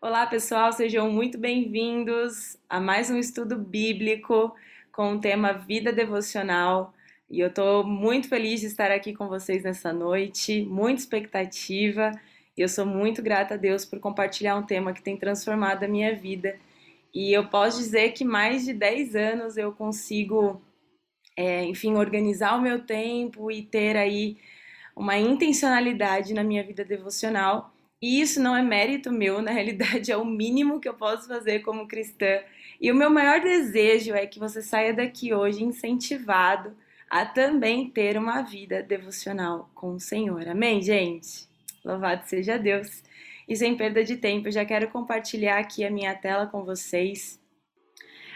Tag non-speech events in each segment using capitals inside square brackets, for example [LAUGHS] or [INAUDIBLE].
Olá, pessoal, sejam muito bem-vindos a mais um estudo bíblico com o tema Vida Devocional. E eu estou muito feliz de estar aqui com vocês nessa noite, muita expectativa. E eu sou muito grata a Deus por compartilhar um tema que tem transformado a minha vida. E eu posso dizer que mais de 10 anos eu consigo, é, enfim, organizar o meu tempo e ter aí uma intencionalidade na minha vida devocional. E isso não é mérito meu, na realidade é o mínimo que eu posso fazer como cristã. E o meu maior desejo é que você saia daqui hoje incentivado a também ter uma vida devocional com o Senhor. Amém, gente? Louvado seja Deus. E sem perda de tempo, eu já quero compartilhar aqui a minha tela com vocês.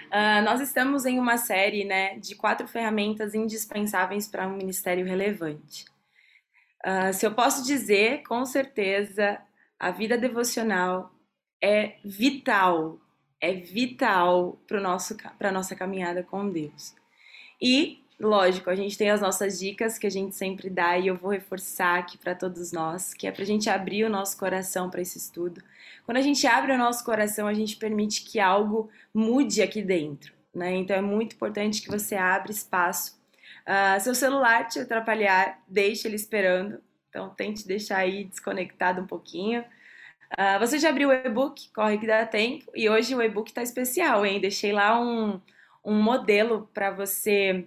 Uh, nós estamos em uma série né, de quatro ferramentas indispensáveis para um ministério relevante. Uh, se eu posso dizer, com certeza, a vida devocional é vital, é vital para a nossa caminhada com Deus. E, lógico, a gente tem as nossas dicas que a gente sempre dá e eu vou reforçar aqui para todos nós, que é para a gente abrir o nosso coração para esse estudo. Quando a gente abre o nosso coração, a gente permite que algo mude aqui dentro. Né? Então é muito importante que você abra espaço. Uh, seu celular te atrapalhar, deixe ele esperando, então tente deixar aí desconectado um pouquinho. Uh, você já abriu o e-book? Corre que dá tempo. E hoje o e-book está especial, hein? Deixei lá um, um modelo para você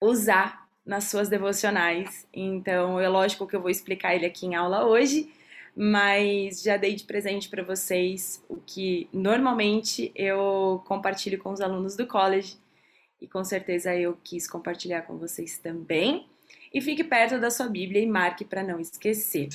usar nas suas devocionais. Então, é lógico que eu vou explicar ele aqui em aula hoje, mas já dei de presente para vocês o que normalmente eu compartilho com os alunos do college e com certeza eu quis compartilhar com vocês também. E fique perto da sua Bíblia e marque para não esquecer.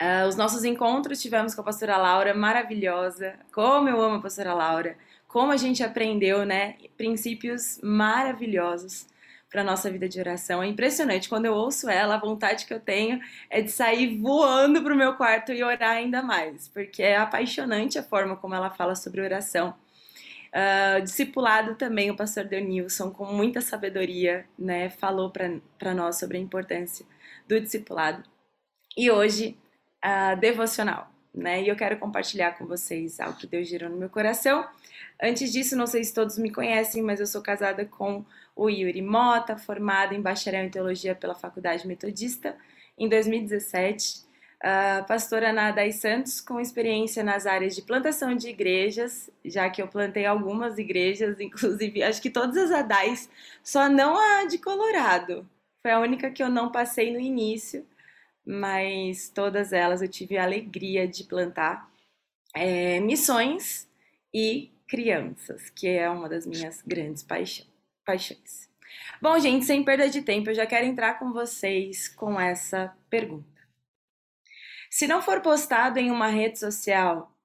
Uh, os nossos encontros tivemos com a pastora Laura, maravilhosa. Como eu amo a pastora Laura. Como a gente aprendeu, né? Princípios maravilhosos para nossa vida de oração. É impressionante. Quando eu ouço ela, a vontade que eu tenho é de sair voando para o meu quarto e orar ainda mais, porque é apaixonante a forma como ela fala sobre oração. Uh, discipulado também, o pastor Denilson, com muita sabedoria, né, falou para nós sobre a importância do discipulado. E hoje, uh, devocional, né, e eu quero compartilhar com vocês algo que Deus gerou no meu coração. Antes disso, não sei se todos me conhecem, mas eu sou casada com o Yuri Mota, formada em bacharel em teologia pela Faculdade Metodista em 2017 Uh, pastora Ana Adai Santos, com experiência nas áreas de plantação de igrejas, já que eu plantei algumas igrejas, [LAUGHS] inclusive acho que todas as Adais, só não a de Colorado. Foi a única que eu não passei no início, mas todas elas eu tive a alegria de plantar. É, missões e crianças, que é uma das minhas grandes paixão, paixões. Bom, gente, sem perda de tempo, eu já quero entrar com vocês com essa pergunta. Se não for postado em uma rede social,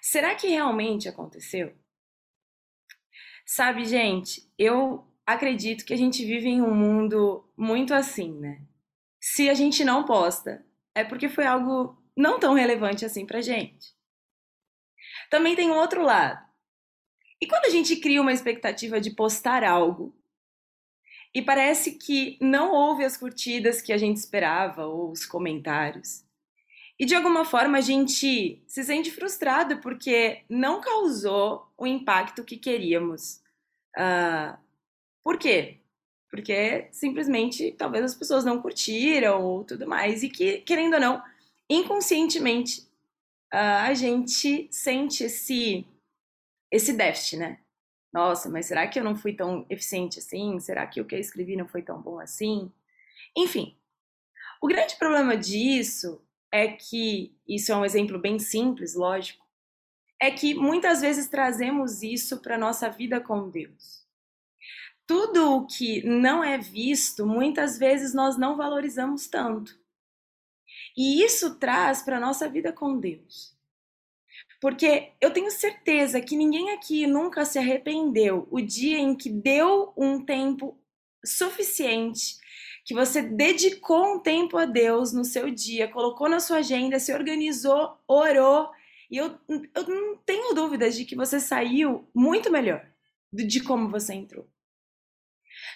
será que realmente aconteceu? Sabe, gente, eu acredito que a gente vive em um mundo muito assim, né? Se a gente não posta, é porque foi algo não tão relevante assim pra gente. Também tem um outro lado. E quando a gente cria uma expectativa de postar algo e parece que não houve as curtidas que a gente esperava ou os comentários, e de alguma forma a gente se sente frustrado porque não causou o impacto que queríamos. Uh, por quê? Porque simplesmente talvez as pessoas não curtiram ou tudo mais, e que, querendo ou não, inconscientemente uh, a gente sente esse, esse déficit, né? Nossa, mas será que eu não fui tão eficiente assim? Será que o que eu escrevi não foi tão bom assim? Enfim, o grande problema disso é que, isso é um exemplo bem simples, lógico, é que muitas vezes trazemos isso para a nossa vida com Deus. Tudo o que não é visto, muitas vezes nós não valorizamos tanto. E isso traz para a nossa vida com Deus. Porque eu tenho certeza que ninguém aqui nunca se arrependeu o dia em que deu um tempo suficiente que você dedicou um tempo a Deus no seu dia, colocou na sua agenda, se organizou, orou, e eu, eu não tenho dúvidas de que você saiu muito melhor de como você entrou.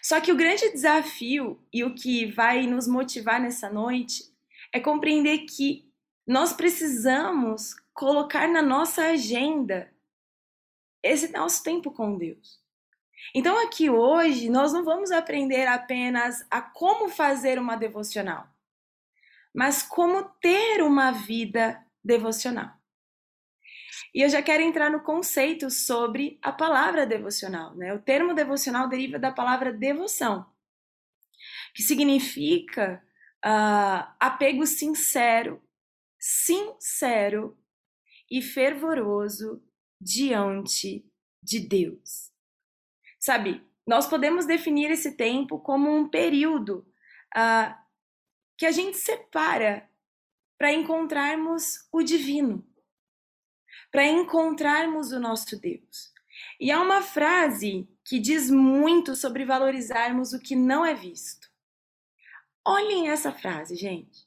Só que o grande desafio e o que vai nos motivar nessa noite é compreender que nós precisamos colocar na nossa agenda esse nosso tempo com Deus. Então, aqui hoje, nós não vamos aprender apenas a como fazer uma devocional, mas como ter uma vida devocional. E eu já quero entrar no conceito sobre a palavra devocional. Né? O termo devocional deriva da palavra devoção, que significa uh, apego sincero, sincero e fervoroso diante de Deus. Sabe, nós podemos definir esse tempo como um período uh, que a gente separa para encontrarmos o divino, para encontrarmos o nosso Deus. E há uma frase que diz muito sobre valorizarmos o que não é visto. Olhem essa frase, gente.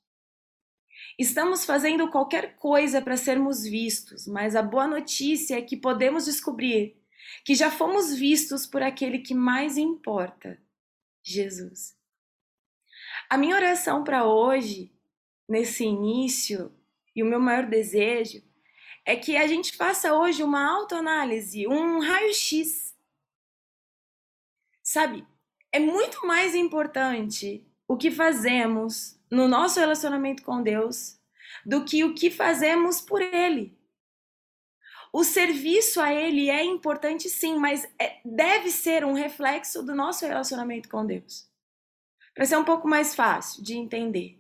Estamos fazendo qualquer coisa para sermos vistos, mas a boa notícia é que podemos descobrir que já fomos vistos por aquele que mais importa, Jesus. A minha oração para hoje, nesse início, e o meu maior desejo, é que a gente faça hoje uma autoanálise, um raio-x. Sabe, é muito mais importante o que fazemos no nosso relacionamento com Deus do que o que fazemos por Ele. O serviço a Ele é importante sim, mas é, deve ser um reflexo do nosso relacionamento com Deus. Para ser um pouco mais fácil de entender.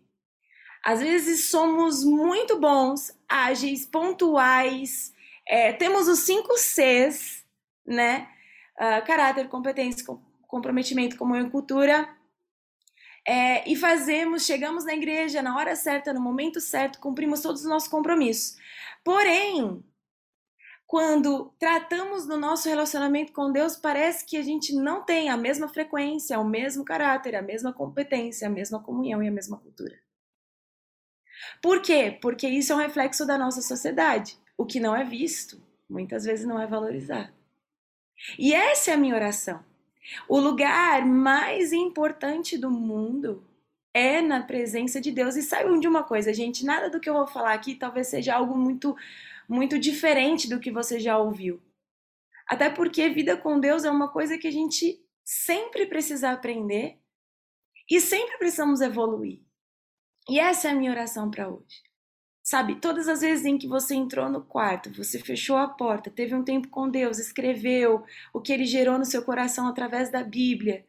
Às vezes somos muito bons, ágeis, pontuais, é, temos os cinco Cs, né? Uh, caráter, competência, comprometimento, comunhão e cultura, é, e fazemos, chegamos na igreja na hora certa, no momento certo, cumprimos todos os nossos compromissos. Porém, quando tratamos do nosso relacionamento com Deus, parece que a gente não tem a mesma frequência, o mesmo caráter, a mesma competência, a mesma comunhão e a mesma cultura. Por quê? Porque isso é um reflexo da nossa sociedade. O que não é visto, muitas vezes não é valorizado. E essa é a minha oração. O lugar mais importante do mundo é na presença de Deus. E saibam de uma coisa, gente, nada do que eu vou falar aqui talvez seja algo muito muito diferente do que você já ouviu. Até porque vida com Deus é uma coisa que a gente sempre precisa aprender e sempre precisamos evoluir. E essa é a minha oração para hoje. Sabe, todas as vezes em que você entrou no quarto, você fechou a porta, teve um tempo com Deus, escreveu o que ele gerou no seu coração através da Bíblia,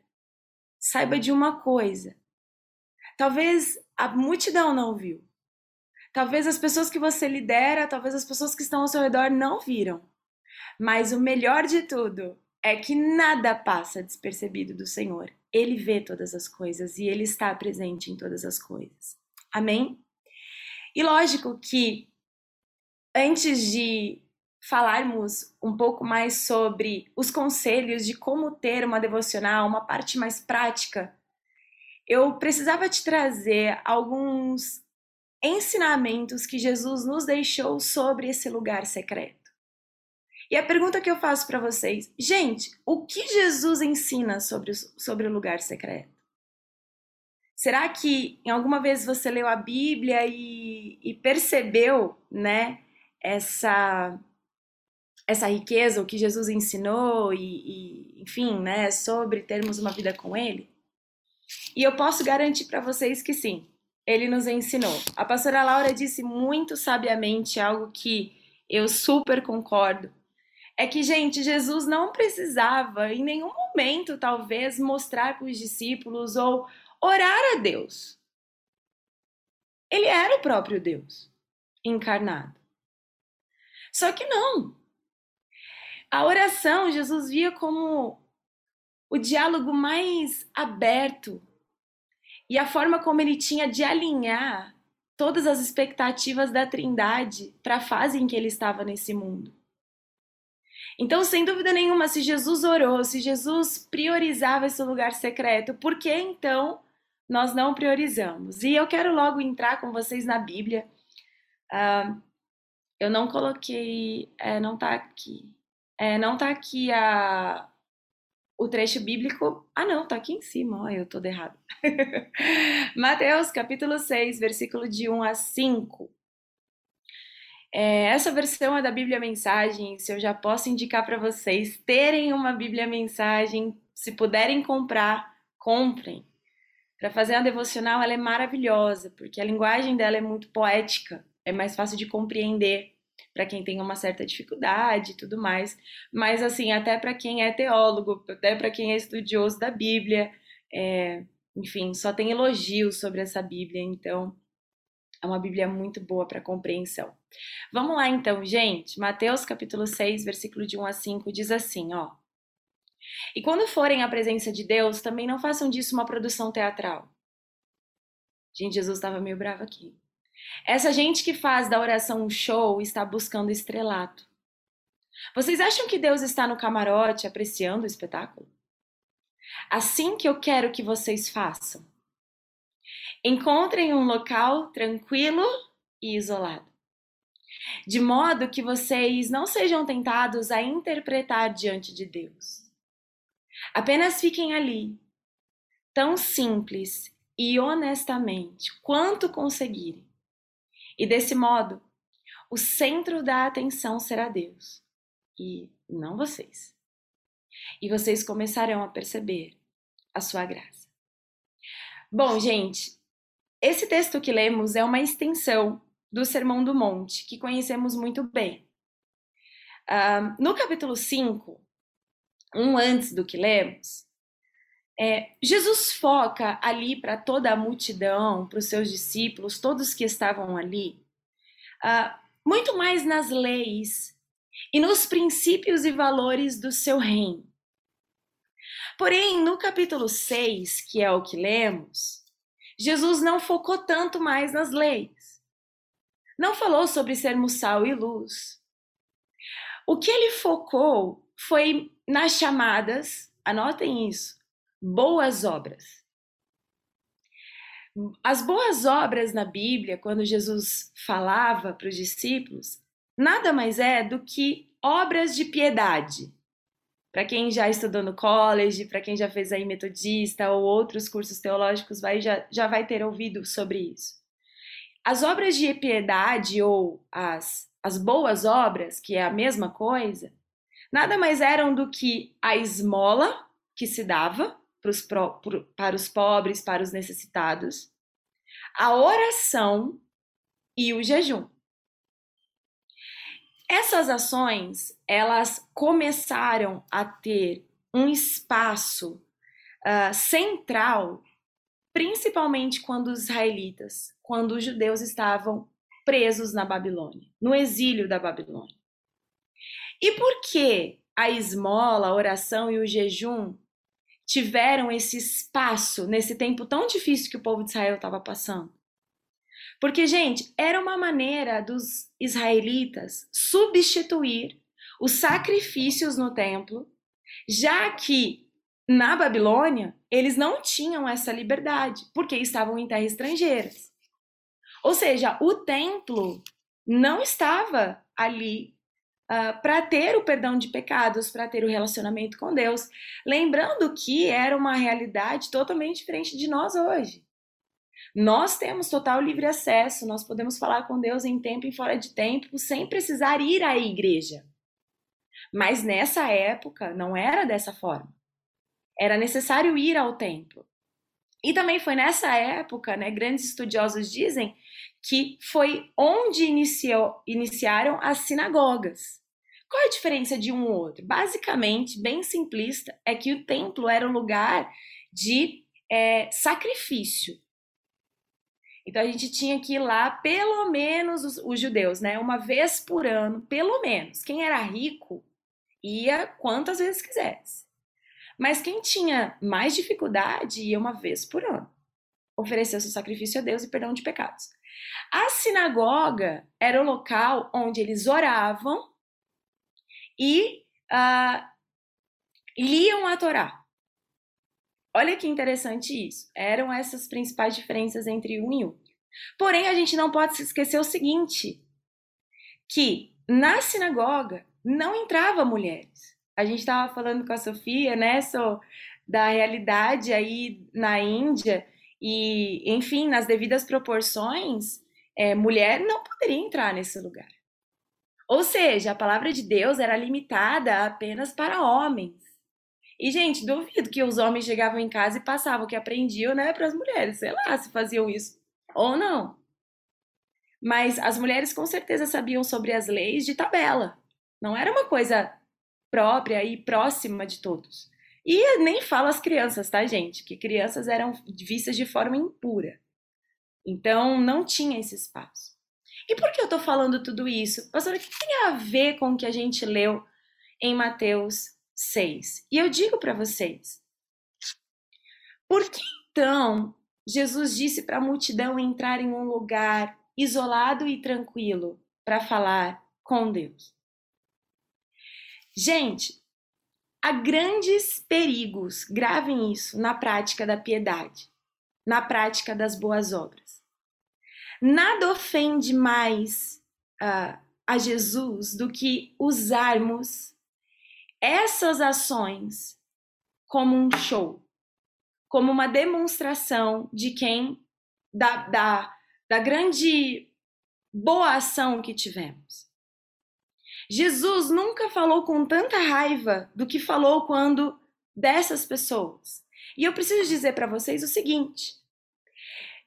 saiba de uma coisa. Talvez a multidão não viu. Talvez as pessoas que você lidera, talvez as pessoas que estão ao seu redor não viram. Mas o melhor de tudo é que nada passa despercebido do Senhor. Ele vê todas as coisas e ele está presente em todas as coisas. Amém? E lógico que antes de falarmos um pouco mais sobre os conselhos de como ter uma devocional, uma parte mais prática, eu precisava te trazer alguns ensinamentos que Jesus nos deixou sobre esse lugar secreto. E a pergunta que eu faço para vocês, gente, o que Jesus ensina sobre sobre o lugar secreto? Será que em alguma vez você leu a Bíblia e, e percebeu, né, essa essa riqueza, o que Jesus ensinou e, e, enfim, né, sobre termos uma vida com Ele? E eu posso garantir para vocês que sim, Ele nos ensinou. A pastora Laura disse muito sabiamente algo que eu super concordo. É que, gente, Jesus não precisava em nenhum momento, talvez, mostrar para os discípulos ou orar a Deus. Ele era o próprio Deus encarnado. Só que não. A oração Jesus via como o diálogo mais aberto e a forma como ele tinha de alinhar todas as expectativas da Trindade para a fase em que ele estava nesse mundo. Então, sem dúvida nenhuma, se Jesus orou, se Jesus priorizava esse lugar secreto, por que então nós não priorizamos. E eu quero logo entrar com vocês na Bíblia. Uh, eu não coloquei, é, não tá aqui. É, não tá aqui a, o trecho bíblico. Ah, não, tá aqui em cima. Olha, eu tô errado. [LAUGHS] Mateus, capítulo 6, versículo de 1 a 5. É, essa versão é da Bíblia Mensagens. Eu já posso indicar para vocês terem uma Bíblia Mensagem. Se puderem comprar, comprem. Para fazer a devocional, ela é maravilhosa, porque a linguagem dela é muito poética, é mais fácil de compreender para quem tem uma certa dificuldade e tudo mais. Mas, assim, até para quem é teólogo, até para quem é estudioso da Bíblia, é, enfim, só tem elogios sobre essa Bíblia, então é uma Bíblia muito boa para compreensão. Vamos lá então, gente. Mateus capítulo 6, versículo de 1 a 5 diz assim, ó: E quando forem à presença de Deus, também não façam disso uma produção teatral. Gente, Jesus estava meio bravo aqui. Essa gente que faz da oração um show está buscando estrelato. Vocês acham que Deus está no camarote apreciando o espetáculo? Assim que eu quero que vocês façam. Encontrem um local tranquilo e isolado, de modo que vocês não sejam tentados a interpretar diante de Deus. Apenas fiquem ali, tão simples e honestamente quanto conseguirem. E desse modo, o centro da atenção será Deus e não vocês. E vocês começarão a perceber a sua graça. Bom, gente, esse texto que lemos é uma extensão do Sermão do Monte, que conhecemos muito bem. Uh, no capítulo 5, um antes do que lemos, é, Jesus foca ali para toda a multidão, para os seus discípulos, todos que estavam ali, uh, muito mais nas leis e nos princípios e valores do seu reino. Porém, no capítulo 6, que é o que lemos, Jesus não focou tanto mais nas leis. Não falou sobre sermos sal e luz. O que ele focou foi nas chamadas, anotem isso, boas obras. As boas obras na Bíblia, quando Jesus falava para os discípulos, nada mais é do que obras de piedade. Para quem já estudou no college, para quem já fez aí metodista ou outros cursos teológicos, vai, já, já vai ter ouvido sobre isso. As obras de piedade ou as, as boas obras, que é a mesma coisa, nada mais eram do que a esmola que se dava pros, pro, para os pobres, para os necessitados, a oração e o jejum. Essas ações, elas começaram a ter um espaço uh, central, principalmente quando os israelitas, quando os judeus estavam presos na Babilônia, no exílio da Babilônia. E por que a esmola, a oração e o jejum tiveram esse espaço nesse tempo tão difícil que o povo de Israel estava passando? Porque, gente, era uma maneira dos israelitas substituir os sacrifícios no templo, já que na Babilônia eles não tinham essa liberdade, porque estavam em terras estrangeiras. Ou seja, o templo não estava ali uh, ah, para ter o perdão de pecados, para ter o relacionamento com Deus. Lembrando que era uma realidade totalmente diferente de nós hoje. Nós temos total livre acesso, nós podemos falar com Deus em tempo e fora de tempo sem precisar ir à igreja. Mas nessa época não era dessa forma. Era necessário ir ao templo. E também foi nessa época, né, grandes estudiosos dizem que foi onde iniciou, iniciaram as sinagogas. Qual é a diferença de um ou outro? Basicamente, bem simplista, é que o templo era um lugar de é, sacrifício. Então a gente tinha que ir lá, pelo menos os, os, judeus, né? Uma vez por ano, pelo menos. Quem era rico ia quantas vezes quisesse. Mas quem tinha mais dificuldade ia uma vez por ano. Oferecer seu sacrifício a Deus e perdão de pecados. A sinagoga era o local onde eles oravam e uh, liam a Torá. Olha que interessante isso. Eram essas principais diferenças entre um e um. Porém, a gente não pode se esquecer o seguinte: que na sinagoga não entrava mulheres. A gente estava falando com a Sofia, né, so, da realidade aí na Índia e, enfim, nas devidas proporções, é, mulher não poderia entrar nesse lugar. Ou seja, a palavra de Deus era limitada apenas para homens. E, gente, duvido que os homens chegavam em casa e passavam o que aprendiam, né, para as mulheres. Sei lá se faziam isso ou não. Mas as mulheres com certeza sabiam sobre as leis de tabela. Não era uma coisa própria e próxima de todos. E nem falo as crianças, tá, gente? Que crianças eram vistas de forma impura. Então, não tinha esse espaço. E por que eu tô falando tudo isso? Pastor, o que tem a ver com o que a gente leu em Mateus 6? E eu digo para vocês, por que então Jesus disse para a multidão entrar em um lugar isolado e tranquilo para falar com Deus? Gente, há grandes perigos, gravem isso, na prática da piedade, na prática das boas obras. Nada ofende mais uh, a Jesus do que usarmos essas ações como um show, como uma demonstração de quem, da, da, da grande boa ação que tivemos. Jesus nunca falou com tanta raiva do que falou quando dessas pessoas. E eu preciso dizer para vocês o seguinte: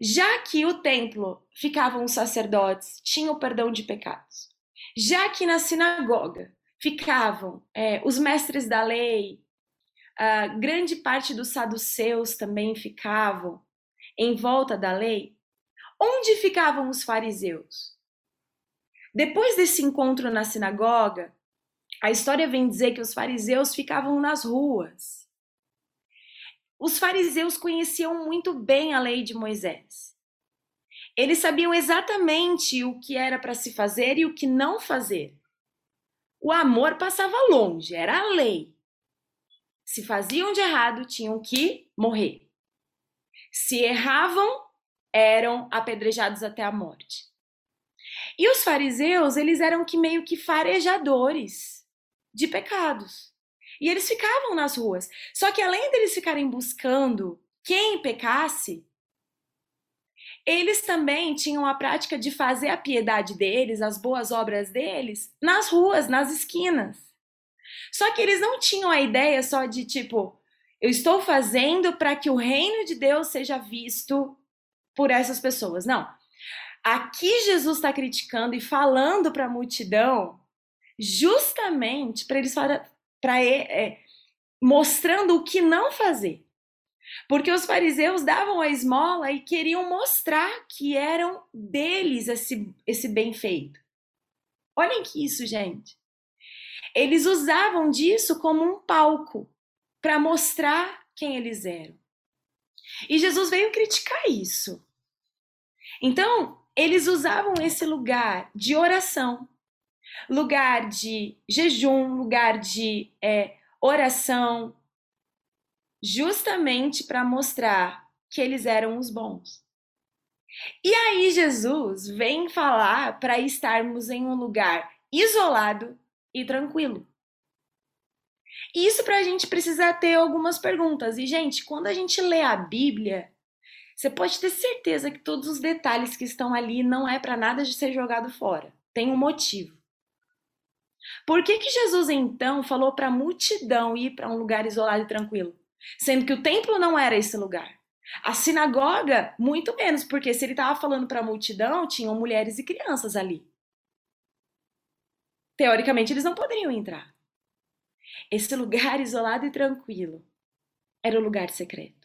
já que o templo ficavam os sacerdotes, tinha o perdão de pecados, já que na sinagoga ficavam é, os mestres da lei, a grande parte dos saduceus também ficavam em volta da lei, onde ficavam os fariseus? Depois desse encontro na sinagoga, a história vem dizer que os fariseus ficavam nas ruas. Os fariseus conheciam muito bem a lei de Moisés. Eles sabiam exatamente o que era para se fazer e o que não fazer. O amor passava longe, era a lei. Se faziam de errado, tinham que morrer. Se erravam, eram apedrejados até a morte. E os fariseus, eles eram que meio que farejadores de pecados. E eles ficavam nas ruas. Só que além deles ficarem buscando quem pecasse, eles também tinham a prática de fazer a piedade deles, as boas obras deles, nas ruas, nas esquinas. Só que eles não tinham a ideia só de tipo, eu estou fazendo para que o reino de Deus seja visto por essas pessoas. Não. Aqui Jesus está criticando e falando para a multidão, justamente para eles para é, mostrando o que não fazer. Porque os fariseus davam a esmola e queriam mostrar que eram deles esse, esse bem feito. Olhem que isso, gente. Eles usavam disso como um palco para mostrar quem eles eram. E Jesus veio criticar isso. Então, eles usavam esse lugar de oração, lugar de jejum, lugar de é, oração, justamente para mostrar que eles eram os bons. E aí Jesus vem falar para estarmos em um lugar isolado e tranquilo. Isso para a gente precisa ter algumas perguntas. E, gente, quando a gente lê a Bíblia, você pode ter certeza que todos os detalhes que estão ali não é para nada de ser jogado fora. Tem um motivo. Por que, que Jesus então falou para a multidão ir para um lugar isolado e tranquilo? Sendo que o templo não era esse lugar. A sinagoga, muito menos, porque se ele estava falando para a multidão, tinham mulheres e crianças ali. Teoricamente, eles não poderiam entrar. Esse lugar [LAUGHS] isolado e tranquilo era o lugar secreto.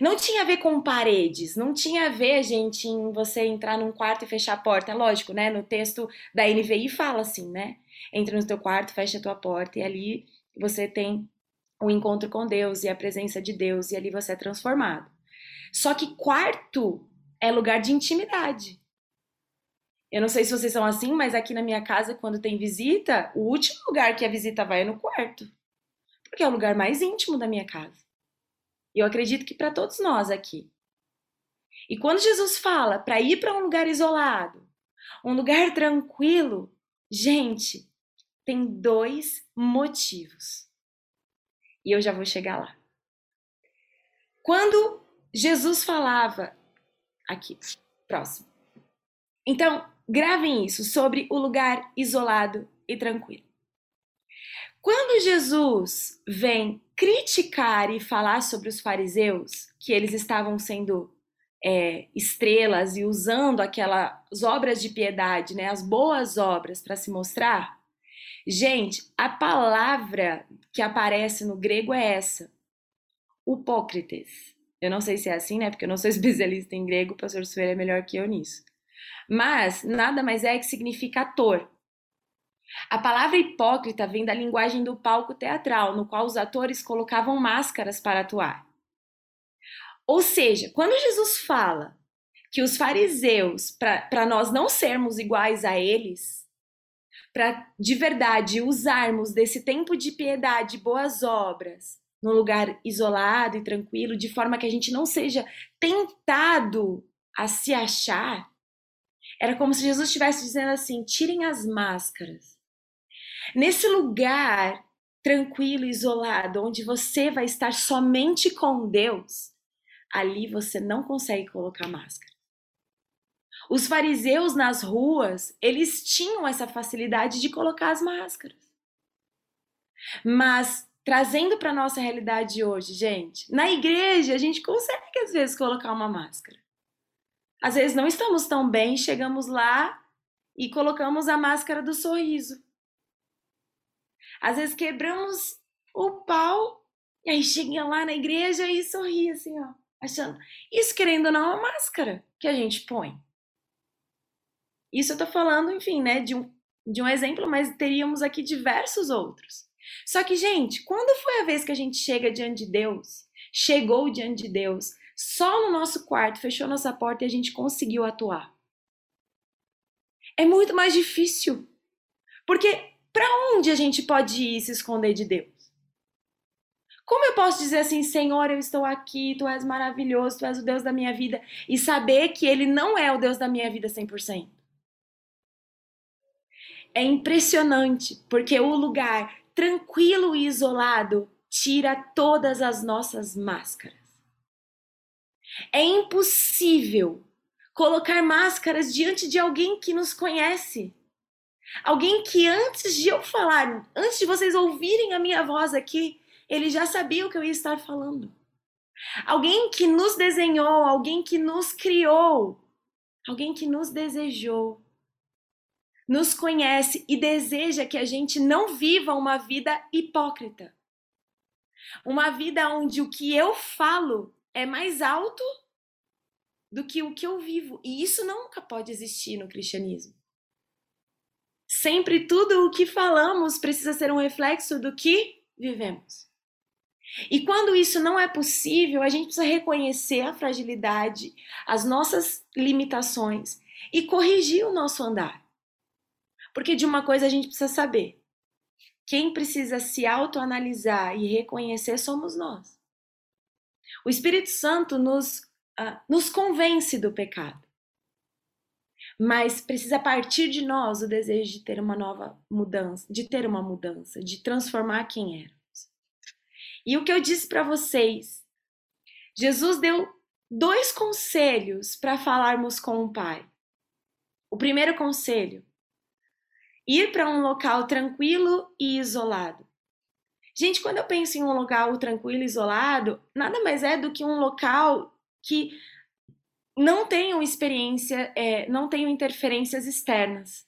Não tinha a ver com paredes, não tinha a ver, gente, em você entrar num quarto e fechar a porta. Lógico, né? No texto da NVI fala assim, né? Entra no teu quarto, fecha a tua porta e ali você tem o um encontro com Deus e a presença de Deus e ali você é transformado. Só que quarto é lugar de intimidade. Eu não sei se vocês são assim, mas aqui na minha casa, quando tem visita, o último lugar que a visita vai é no quarto. Porque é o lugar mais íntimo da minha casa. E eu acredito que para todos nós aqui. E quando Jesus fala para ir para um lugar isolado, um lugar tranquilo, gente, tem dois motivos. E eu já vou chegar lá. Quando Jesus falava aqui, próximo. Então, gravem isso sobre o lugar isolado e tranquilo. Quando Jesus vem criticar e falar sobre os fariseus, que eles estavam sendo é, estrelas e usando aquelas obras de piedade, né, as boas obras para se mostrar, gente, a palavra que aparece no grego é essa, hipócrites. Eu não sei se é assim, né, porque eu não sou [LAUGHS] especialista em grego, o pastor Sueli é melhor que eu nisso. Mas nada mais é que significa ator. A palavra hipócrita vem da linguagem do palco teatral, no qual os atores colocavam máscaras para atuar. Ou seja, quando Jesus fala que os fariseus, para nós não sermos iguais a eles, para de verdade usarmos desse tempo de piedade, boas obras, num lugar isolado e tranquilo, de forma que a gente não seja tentado a se achar, era como se Jesus estivesse dizendo assim: tirem as máscaras. Nesse lugar tranquilo, isolado, onde você vai estar somente com Deus, ali você não consegue colocar máscara. Os fariseus nas ruas, eles tinham essa facilidade de colocar as máscaras. Mas trazendo para nossa realidade hoje, gente, na igreja a gente consegue às vezes colocar uma máscara. Às vezes não estamos tão bem, chegamos lá e colocamos a máscara do sorriso. Às vezes quebramos o pau e aí chega lá na igreja e sorri assim, ó, achando. Isso querendo ou não é uma máscara que a gente põe. Isso eu tô falando, enfim, né, de um, de um exemplo, mas teríamos aqui diversos outros. Só que, gente, quando foi a vez que a gente chega diante de Deus, chegou diante de Deus, só no nosso quarto, fechou nossa porta e a gente conseguiu atuar. É muito mais difícil. Porque para onde a gente pode ir se esconder de Deus? Como eu posso dizer assim, Senhor, eu estou aqui, tu és maravilhoso, tu és o Deus da minha vida, e saber que Ele não é o Deus da minha vida 100%? É impressionante, porque o lugar tranquilo e isolado tira todas as nossas máscaras. É impossível colocar máscaras diante de alguém que nos conhece. Alguém que antes de eu falar, antes de vocês ouvirem a minha voz aqui, ele já sabia o que eu ia estar falando. Alguém que nos desenhou, alguém que nos criou, alguém que nos desejou, nos conhece e deseja que a gente não viva uma vida hipócrita. Uma vida onde o que eu falo é mais alto do que o que eu vivo. E isso nunca pode existir no cristianismo. Sempre tudo o que falamos precisa ser um reflexo do que vivemos. E quando isso não é possível, a gente precisa reconhecer a fragilidade, as nossas limitações e corrigir o nosso andar. Porque de uma coisa a gente precisa saber: quem precisa se autoanalisar e reconhecer somos nós. O Espírito Santo nos, uh, nos convence do pecado. Mas precisa partir de nós o desejo de ter uma nova mudança, de ter uma mudança, de transformar quem éramos. E o que eu disse para vocês, Jesus deu dois conselhos para falarmos com o Pai. O primeiro conselho: ir para um local tranquilo e isolado. Gente, quando eu penso em um local tranquilo e isolado, nada mais é do que um local que não tenham experiência, é, não tenham interferências externas.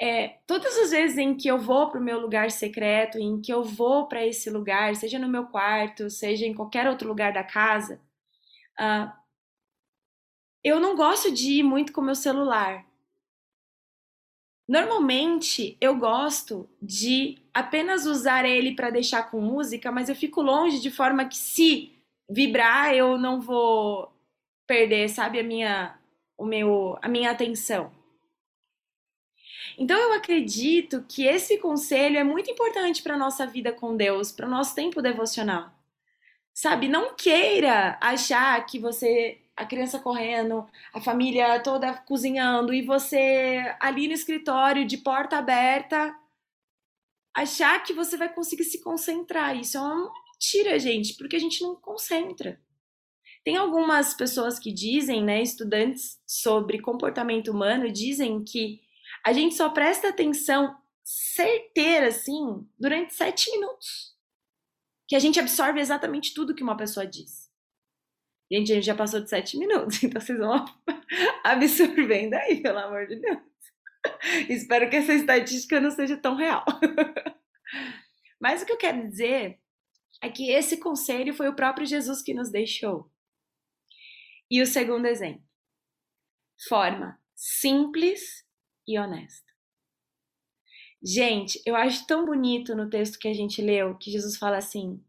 É, todas as vezes em que eu vou para o meu lugar secreto, em que eu vou para esse lugar, seja no meu quarto, seja em qualquer outro lugar da casa, uh, eu não gosto de ir muito com o meu celular. Normalmente eu gosto de apenas usar ele para deixar com música, mas eu fico longe de forma que se vibrar eu não vou perder, sabe, a minha o meu a minha atenção. Então eu acredito que esse conselho é muito importante para nossa vida com Deus, para o nosso tempo devocional. Sabe, não queira achar que você a criança correndo, a família toda cozinhando e você ali no escritório de porta aberta, achar que você vai conseguir se concentrar. Isso é uma mentira, gente, porque a gente não concentra. Tem algumas pessoas que dizem, né, estudantes sobre comportamento humano, dizem que a gente só presta atenção certeira, assim, durante sete minutos. Que a gente absorve exatamente tudo que uma pessoa diz. Gente, a gente já passou de sete minutos, [LAUGHS] então vocês vão [LAUGHS] absorvendo aí, pelo amor de Deus. [LAUGHS] Espero que essa estatística não seja tão real. Mas o que eu quero dizer é que esse conselho foi o próprio Jesus que nos deixou. E o segundo exemplo. Forma simples e honesta. Gente, eu acho tão bonito no texto que a gente leu que Jesus fala assim: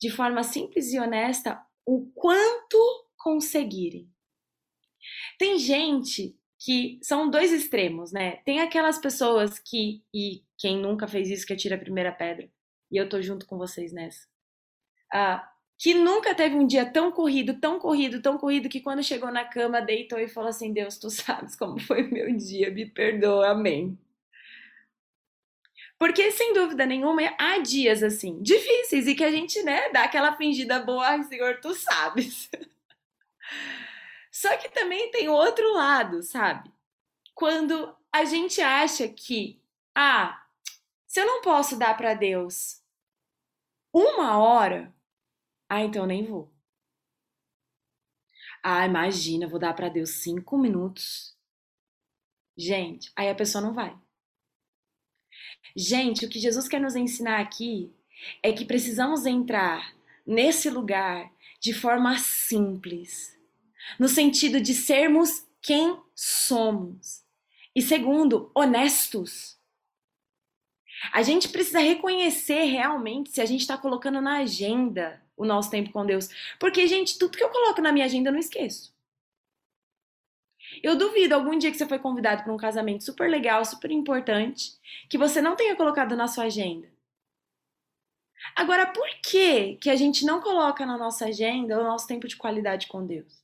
de forma simples e honesta, o quanto conseguirem. Tem gente que são dois extremos, né? Tem aquelas pessoas que, e quem nunca fez isso, que atira a primeira pedra, e eu tô junto com vocês nessa, ah, que nunca teve um dia tão corrido, tão corrido, tão corrido, que quando chegou na cama, deitou e falou assim: Deus, tu sabes como foi meu dia, me perdoa, amém. Porque, sem dúvida nenhuma, há dias assim, difíceis, e que a gente, né, dá aquela fingida boa, Senhor, tu sabes. [LAUGHS] Só que também tem outro lado, sabe? Quando a gente acha que, ah, se eu não posso dar para Deus uma hora, ah, então nem vou. Ah, imagina, vou dar para Deus cinco minutos. Gente, aí a pessoa não vai. Gente, o que Jesus quer nos ensinar aqui é que precisamos entrar nesse lugar de forma simples, no sentido de sermos quem somos. E segundo, honestos. A gente precisa reconhecer realmente se a gente está colocando na agenda o nosso tempo com Deus. Porque, gente, tudo que eu coloco na minha agenda eu não esqueço. Eu duvido algum dia que você foi convidado para um casamento super legal, super importante, que você não tenha colocado na sua agenda. Agora, por que que a gente não coloca na nossa agenda o nosso tempo de qualidade com Deus?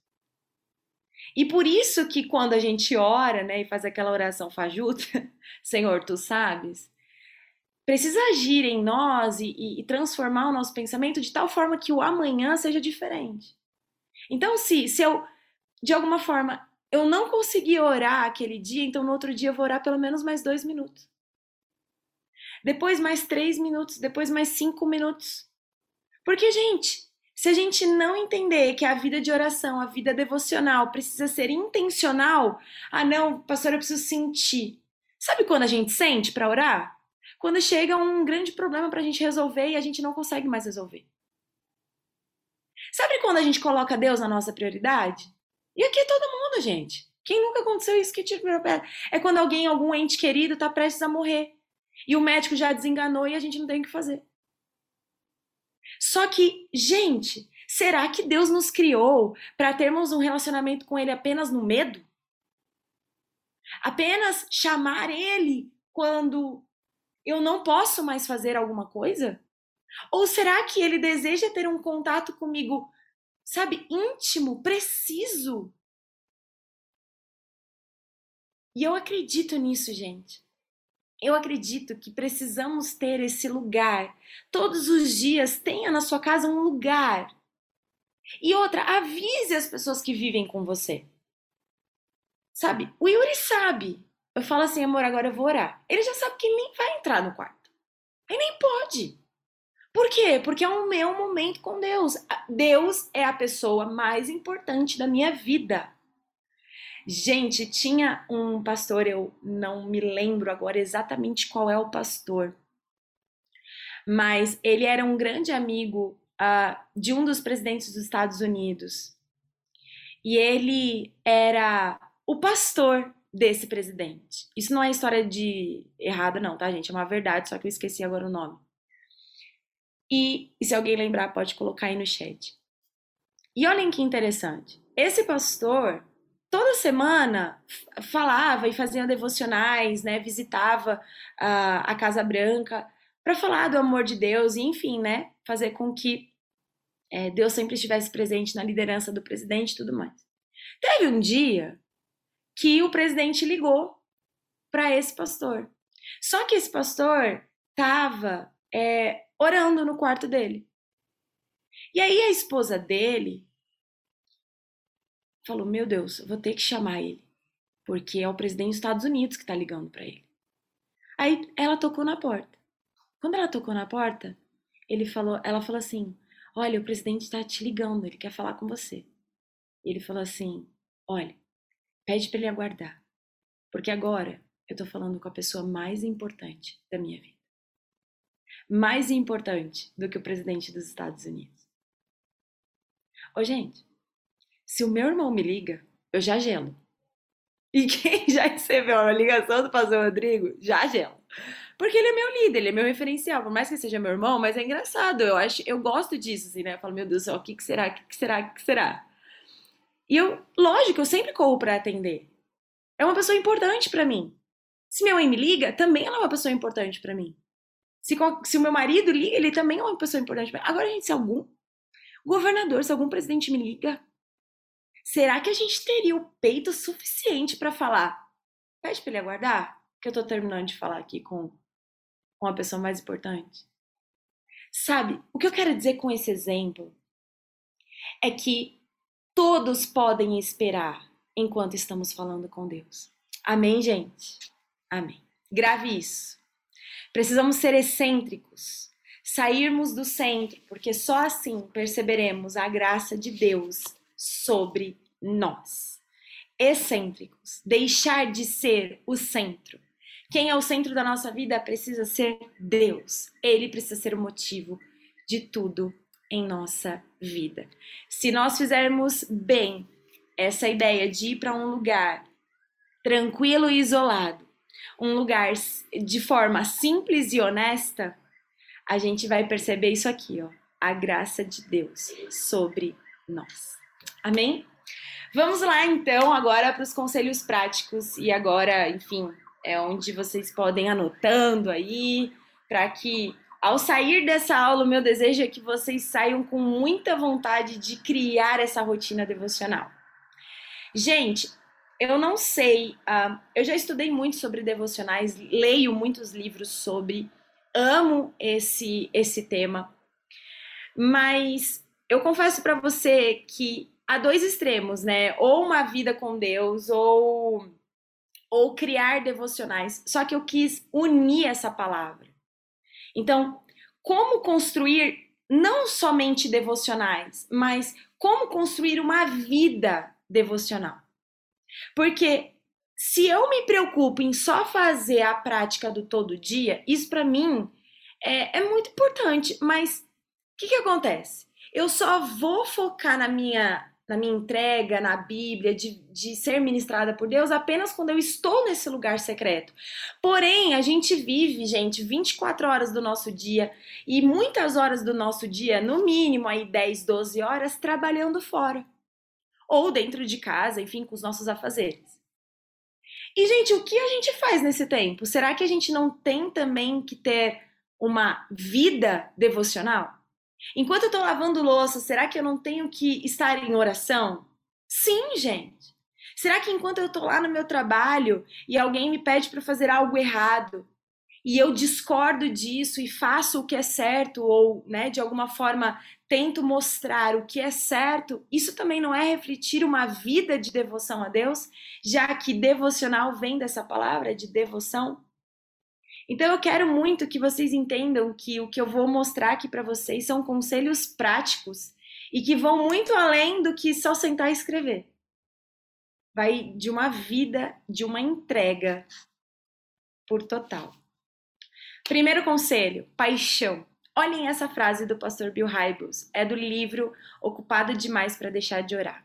E por isso que quando a gente ora, né, e faz aquela oração fajuta, [LAUGHS] Senhor, tu sabes, precisa agir em nós e, e, transformar o nosso pensamento de tal forma que o amanhã seja diferente. Então, se, se eu, de alguma forma, eu não consegui orar aquele dia, então no outro dia eu vou orar pelo menos mais dois minutos. Depois mais três minutos, depois mais cinco minutos. Porque, gente, se a gente não entender que a vida de oração, a vida devocional precisa ser intencional, ah não, pastor, eu preciso sentir. Sabe quando a gente sente para orar? Quando chega um grande problema para a gente resolver e a gente não consegue mais resolver. Sabe quando a gente coloca Deus na nossa prioridade? E aqui é todo mundo, gente. Quem nunca aconteceu isso que tira a pedra? É quando alguém, algum ente querido, está prestes a morrer. E o médico já desenganou e a gente não tem o que fazer. Só que, gente, será que Deus nos criou para termos um relacionamento com Ele apenas no medo? Apenas chamar Ele quando eu não posso mais fazer alguma coisa? Ou será que Ele deseja ter um contato comigo sabe, íntimo, preciso. E eu acredito nisso, gente. Eu acredito que precisamos ter esse lugar. Todos os dias tenha na sua casa um lugar. E outra, avise as pessoas que vivem com você. Sabe? O Yuri sabe. Eu falo assim, amor, agora eu vou orar. Ele já sabe que nem vai entrar no quarto. Aí nem pode. Por quê? Porque é o meu momento com Deus. Deus é a pessoa mais importante da minha vida. Gente, tinha um pastor, eu não me lembro agora exatamente qual é o pastor, mas ele era um grande amigo uh, de um dos presidentes dos Estados Unidos. E ele era o pastor desse presidente. Isso não é história de errada, não, tá, gente? É uma verdade, só que eu esqueci agora o nome. E, e se alguém lembrar, pode colocar aí no chat. E olhem que interessante. Esse pastor, toda semana, falava e fazia devocionais, né? Visitava a, a Casa Branca para falar do amor de Deus e, enfim, né? Fazer com que é, Deus sempre estivesse presente na liderança do presidente e tudo mais. Teve um dia que o presidente ligou para esse pastor. Só que esse pastor estava é, orando no quarto dele. E aí a esposa dele falou: Meu Deus, vou ter que chamar ele, porque é o presidente dos Estados Unidos que tá ligando para ele. Aí ela tocou na porta. Quando ela tocou na porta, ele falou, ela falou assim: Olha, o presidente está te ligando, ele quer falar com você. E ele falou assim: Olha, pede para ele aguardar, porque agora eu tô falando com a pessoa mais importante da minha vida. Mais importante do que o presidente dos Estados Unidos. Ô, gente, se o meu irmão me liga, eu já gelo. E quem [LAUGHS] já recebeu uma ligação do pastor Rodrigo, já gelo. Porque ele é meu líder, ele é meu referencial. Por mais que seja meu irmão, mas é engraçado. Eu acho, eu gosto disso, assim, né? Eu falo, meu Deus o que, que será? O que, que será? O que será? E eu, lógico, eu sempre corro para atender. É uma pessoa importante para mim. Se minha mãe me liga, também ela é uma pessoa importante para mim. Se, se, o meu marido liga, ele também é uma pessoa importante. Agora, gente, se algum governador, se algum presidente me liga, será que a gente teria o peito suficiente para falar? Pede para ele aguardar, que eu tô terminando de falar aqui com, com a pessoa mais importante. Sabe, o que eu quero dizer com esse exemplo é que todos podem esperar enquanto estamos falando com Deus. Amém, gente? Amém. Grave isso. Precisamos ser excêntricos, sairmos do centro, porque só assim perceberemos a graça de Deus sobre nós. Excêntricos, deixar de ser o centro. Quem é o centro da nossa vida precisa ser Deus. Ele precisa ser o motivo de tudo em nossa vida. Se nós fizermos bem essa ideia de ir para um lugar tranquilo e isolado, um lugar de forma simples e honesta, a gente vai perceber isso aqui, ó, a graça de Deus sobre nós. Amém? Vamos lá então agora para os conselhos práticos e agora, enfim, é onde vocês podem anotando aí para que ao sair dessa aula, o meu desejo é que vocês saiam com muita vontade de criar essa rotina devocional. Gente, eu não sei, uh, eu já estudei muito sobre devocionais, leio muitos livros sobre, amo esse, esse tema, mas eu confesso para você que há dois extremos, né? Ou uma vida com Deus, ou, ou criar devocionais. Só que eu quis unir essa palavra. Então, como construir não somente devocionais, mas como construir uma vida devocional. Porque se eu me preocupo em só fazer a prática do todo dia, isso para mim é, é, muito importante. Mas o que, que acontece? Eu só vou focar na minha na minha entrega na Bíblia, de, de ser ministrada por Deus, apenas quando eu estou nesse lugar secreto. Porém, a gente vive, gente, 24 horas do nosso dia e muitas horas do nosso dia, no mínimo aí 10, 12 horas, trabalhando fora ou dentro de casa, enfim, com os nossos afazeres. E, gente, o que a gente faz nesse tempo? Será que a gente não tem também que ter uma vida devocional? Enquanto eu tô lavando louça, será que eu não tenho que estar em oração? Sim, gente. Será que enquanto eu tô lá no meu trabalho e alguém me pede para fazer algo errado, e eu discordo disso e faço o que é certo ou, né, de alguma forma tento mostrar o que é certo, isso também não é refletir uma vida de devoção a Deus, já que devocional vem dessa palavra de devoção? Então eu quero muito que vocês entendam que o que eu vou mostrar aqui para vocês são conselhos práticos e que vão muito além do que só sentar e escrever. Vai de uma vida, de uma entrega por total. Primeiro conselho: paixão. Olhem essa frase do pastor Bill Hybels, é do livro Ocupado Demais para Deixar de Orar.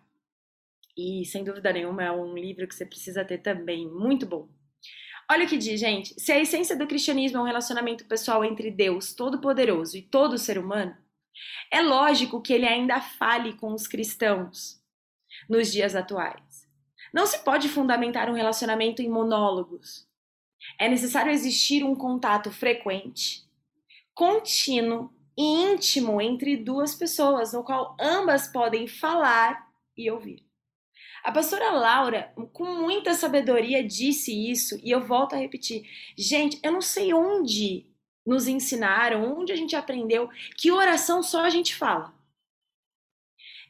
E sem dúvida nenhuma é um livro que você precisa ter também, muito bom. Olha o que diz, gente: se a essência do cristianismo é um relacionamento pessoal entre Deus Todo-Poderoso e todo ser humano, é lógico que ele ainda fale com os cristãos nos dias atuais. Não se pode fundamentar um relacionamento em monólogos, é necessário existir um contato frequente, contínuo e íntimo entre duas pessoas, no qual ambas podem falar e ouvir. A pastora Laura, com muita sabedoria, disse isso e eu volto a repetir. Gente, eu não sei onde nos ensinaram, onde a gente aprendeu que oração só a gente fala.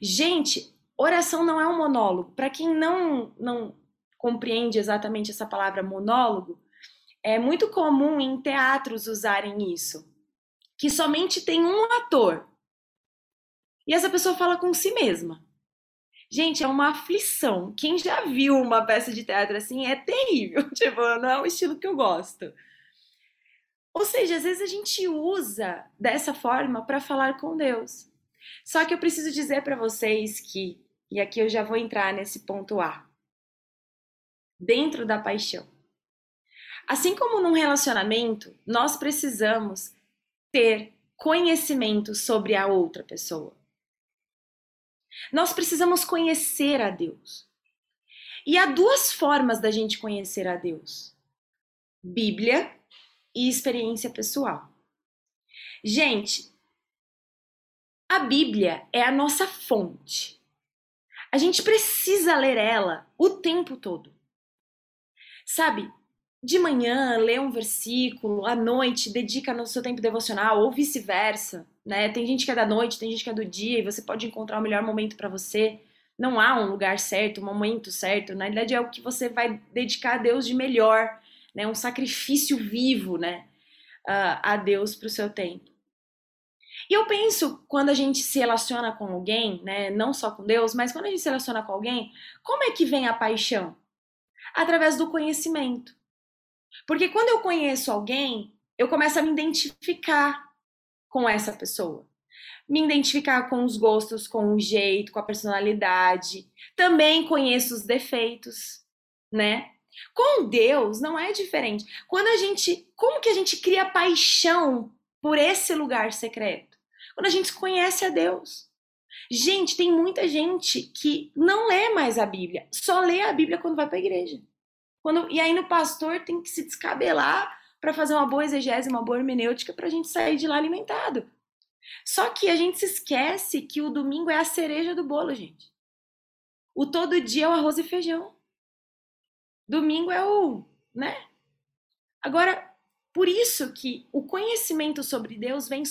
Gente, oração não é um monólogo. Para quem não, não compreende exatamente essa palavra monólogo, é muito comum em teatros usarem isso, que somente tem um ator e essa pessoa fala com si mesma. Gente, é uma aflição. Quem já viu uma peça de teatro assim é terrível. [LAUGHS] Tipo, não é um estilo que eu gosto. Ou seja, às vezes a gente usa dessa forma para falar com Deus. Só que eu preciso dizer para vocês que, e aqui eu já vou entrar nesse ponto A, dentro da paixão. Assim como num relacionamento, nós precisamos ter conhecimento sobre a outra pessoa. Nós precisamos conhecer a Deus. E há duas formas da gente conhecer a Deus: Bíblia e experiência pessoal. Gente, a Bíblia é a nossa fonte. A gente precisa ler ela o tempo todo. Sabe, de manhã lê um versículo, à noite dedica no seu tempo devocional ou vice-versa, né? Tem gente que é da noite, tem gente que é do dia e você pode encontrar o melhor momento para você. Não há um lugar certo, um momento certo. Na verdade é o que você vai dedicar a Deus de melhor, né? Um sacrifício vivo, né? A Deus para o seu tempo. E eu penso, quando a gente se relaciona com alguém, né, não só com Deus, mas quando a gente se relaciona com alguém, como é que vem a paixão? Através do conhecimento. Porque quando eu conheço alguém, eu começo a me identificar com essa pessoa. Me identificar com os gostos, com o jeito, com a personalidade. Também conheço os defeitos, né? Com Deus não é diferente. Quando a gente, como que a gente cria paixão por esse lugar secreto? Quando a gente conhece a Deus. Gente, tem muita gente que não lê mais a Bíblia, só lê a Bíblia quando vai para a igreja. Quando, e aí no pastor tem que se descabelar para fazer uma boa exegese, uma boa hermenêutica para a gente sair de lá alimentado. Só que a gente se esquece que o domingo é a cereja do bolo, gente. O todo dia é o arroz e feijão. Domingo é o, né? Agora, por isso que o conhecimento sobre Deus vem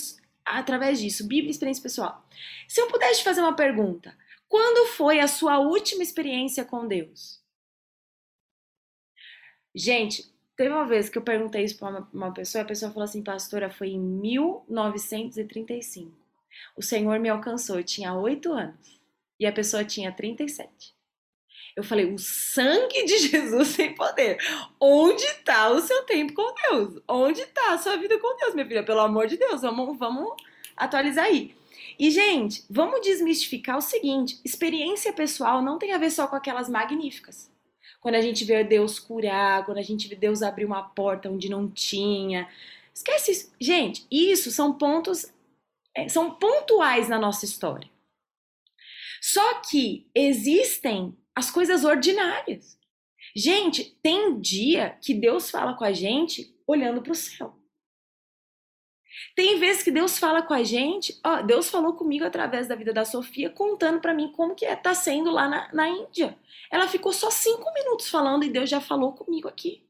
através disso, Bíblia e experiência pessoal. Se eu pudesse fazer uma pergunta, quando foi a sua última experiência com Deus? Gente, teve uma vez que eu perguntei isso para uma, uma pessoa, a pessoa falou assim, pastora, foi em 1935. O Senhor me alcançou, eu tinha oito anos. E a pessoa tinha 37. Eu falei, o sangue de [LAUGHS] Jesus tem poder. Onde está o seu tempo com Deus? Onde está a sua vida com Deus, minha filha? Pelo amor de Deus, vamos, vamos atualizar aí. E, gente, vamos desmistificar o seguinte: experiência pessoal não tem a ver só com aquelas magníficas quando a gente vê Deus curar, quando a gente vê Deus abrir uma porta onde não tinha. Esquece isso. Gente, isso são pontos, é, são pontuais na nossa história. Só que existem as coisas ordinárias. Gente, tem dia que Deus fala com a gente olhando para o céu. Tem vezes que Deus fala com a gente, ó, Deus falou comigo através da vida da Sofia, contando para mim como que é, tá sendo lá na, na Índia. Ela ficou só cinco minutos falando e Deus já falou comigo aqui.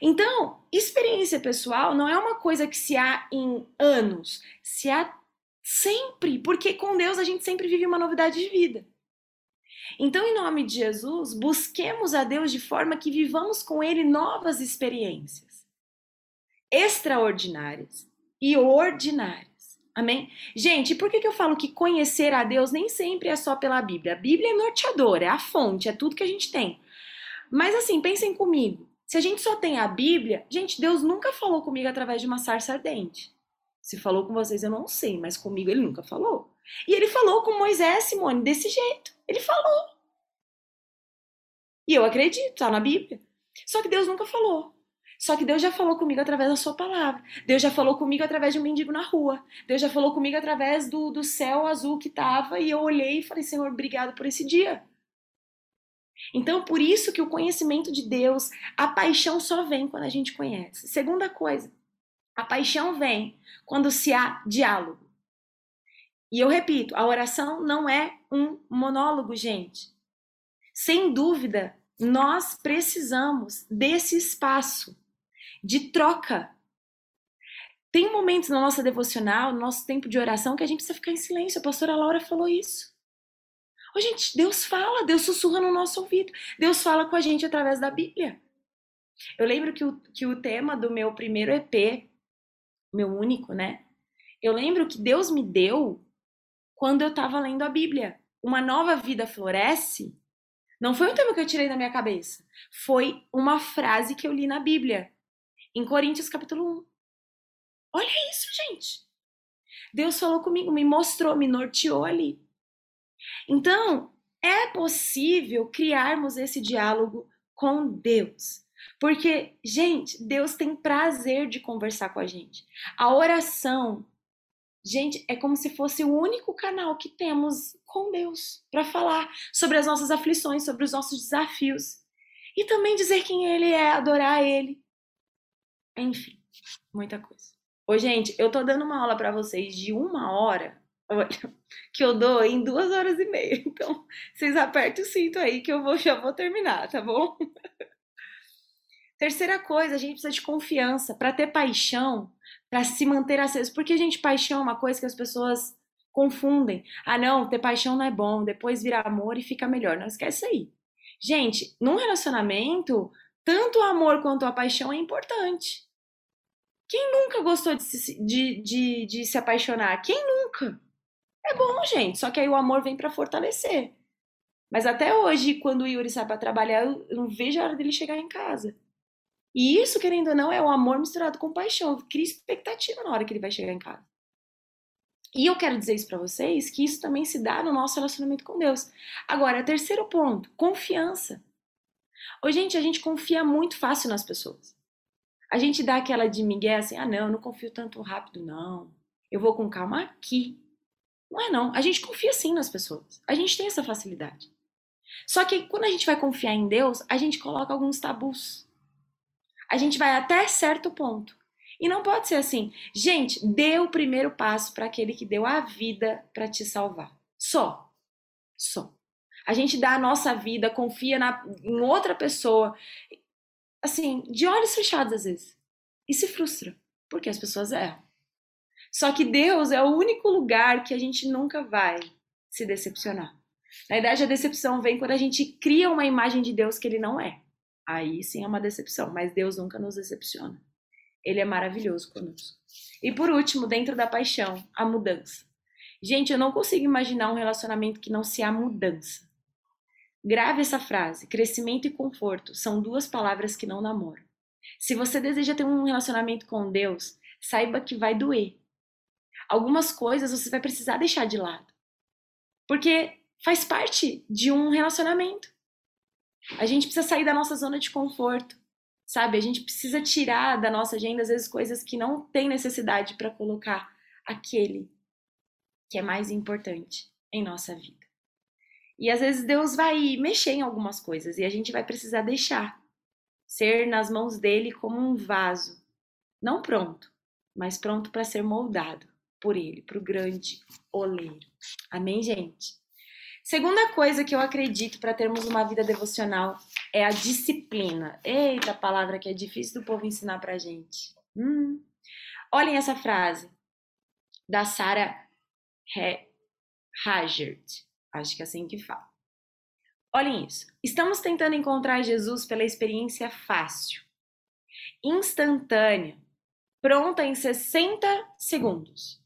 Então, experiência pessoal não é uma coisa que se há em anos, se há sempre, porque com Deus a gente sempre vive uma novidade de vida. Então, em nome de Jesus, busquemos a Deus de forma que vivamos com Ele novas experiências extraordinárias e ordinárias. Amém? Gente, por que, que eu falo que conhecer a Deus nem sempre é só pela Bíblia? A Bíblia é norteadora, é a fonte, é tudo que a gente tem. Mas assim, pensem comigo. Se a gente só tem a Bíblia, gente, Deus nunca falou comigo através de uma sarça ardente. Se falou com vocês, eu não sei, mas comigo ele nunca falou. E ele falou com Moisés, Simone, desse jeito. Ele falou. E eu acredito, tá na Bíblia. Só que Deus nunca falou. Só que Deus já falou comigo através da sua palavra. Deus já falou comigo através de um mendigo na rua. Deus já falou comigo através do, do céu azul que estava e eu olhei e falei, Senhor, obrigado por esse dia. Então, por isso que o conhecimento de Deus, a paixão só vem quando a gente conhece. Segunda coisa, a paixão vem quando se há diálogo. E eu repito, a oração não é um monólogo, gente. Sem dúvida, nós precisamos desse espaço de troca. Tem momentos na nossa devocional, no nosso tempo de oração, que a gente precisa ficar em silêncio. A pastora Laura falou isso. Ô, gente, Deus fala, Deus sussurra no nosso ouvido. Deus fala com a gente através da Bíblia. Eu lembro que o, que o tema do meu primeiro EP, meu único, né? Eu lembro que Deus me deu quando eu estava lendo a Bíblia. Uma nova vida floresce. Não foi um tema que eu tirei da minha cabeça. Foi uma frase que eu li na Bíblia, em Coríntios capítulo 1. Olha isso, gente. Deus falou comigo, me mostrou, me norteou ali. Então, é possível criarmos esse diálogo com Deus. Porque, gente, Deus tem prazer de conversar com a gente. A oração, gente, é como se fosse o único canal que temos com Deus para falar sobre as nossas aflições, sobre os nossos desafios. E também dizer quem Ele é, adorar Ele. Enfim, muita coisa. Ô, gente, eu tô dando uma aula para vocês de uma hora, [LAUGHS] olha, que eu dou em duas horas e meia. [LAUGHS] Então, vocês apertem o cinto aí que eu vou, já vou terminar, tá bom? [LAUGHS] Terceira coisa, a gente precisa de confiança para ter paixão, para se manter aceso. Porque, gente, paixão é uma coisa que as pessoas confundem. Ah, não, ter paixão não é bom, depois vira amor e fica melhor. Não esquece aí. Gente, num relacionamento, tanto o amor quanto a paixão é importante. Quem nunca gostou de se, de, de, de se apaixonar? Quem nunca? É bom, gente, só que aí o amor vem para fortalecer. Mas até hoje, quando o Yuri sai para trabalhar, eu não vejo a hora dele chegar em casa. E isso, querendo ou não, é o amor misturado com paixão. Cria expectativa na hora que ele vai chegar em casa. E eu quero dizer isso para vocês, que isso também se dá no nosso relacionamento com Deus. Agora, terceiro ponto, confiança. Hoje, gente, a gente confia muito fácil nas pessoas. A gente dá aquela de migué assim, ah não, eu não confio tanto rápido não. Eu vou com calma aqui. Não é não, a gente confia sim nas pessoas. A gente tem essa facilidade. Só que quando a gente vai confiar em Deus, a gente coloca alguns tabus a gente vai até certo ponto. E não pode ser assim. Gente, dê o primeiro passo para aquele que deu a vida para te salvar. Só. Só. A gente dá a nossa vida, confia na, em outra pessoa, assim, de olhos fechados às vezes. E se frustra, porque as pessoas erram. Só que Deus é o único lugar que a gente nunca vai se decepcionar. Na verdade, a decepção vem quando a gente cria uma imagem de Deus que ele não é. Aí sim é uma decepção, mas Deus nunca nos decepciona. Ele é maravilhoso conosco. E por último, dentro da paixão, a mudança. Gente, eu não consigo imaginar um relacionamento que não se há mudança. Grave essa frase: crescimento e conforto são duas palavras que não namoram. Se você deseja ter um relacionamento com Deus, saiba que vai doer. Algumas coisas você vai precisar deixar de lado. Porque faz parte de um relacionamento. A gente precisa sair da nossa zona de conforto, sabe? A gente precisa tirar da nossa agenda, às vezes, coisas que não tem necessidade para colocar aquele que é mais importante em nossa vida. E às vezes Deus vai mexer em algumas coisas e a gente vai precisar deixar ser nas mãos dele como um vaso, não pronto, mas pronto para ser moldado por ele, para o grande oleiro. Amém, gente? Segunda coisa que eu acredito para termos uma vida devocional é a disciplina. Eita, palavra que é difícil do povo ensinar pra gente. Hum. Olhem essa frase da Sarah Hagert. Acho que é assim que fala. Olhem isso. Estamos tentando encontrar Jesus pela experiência fácil, instantânea, pronta em 60 segundos.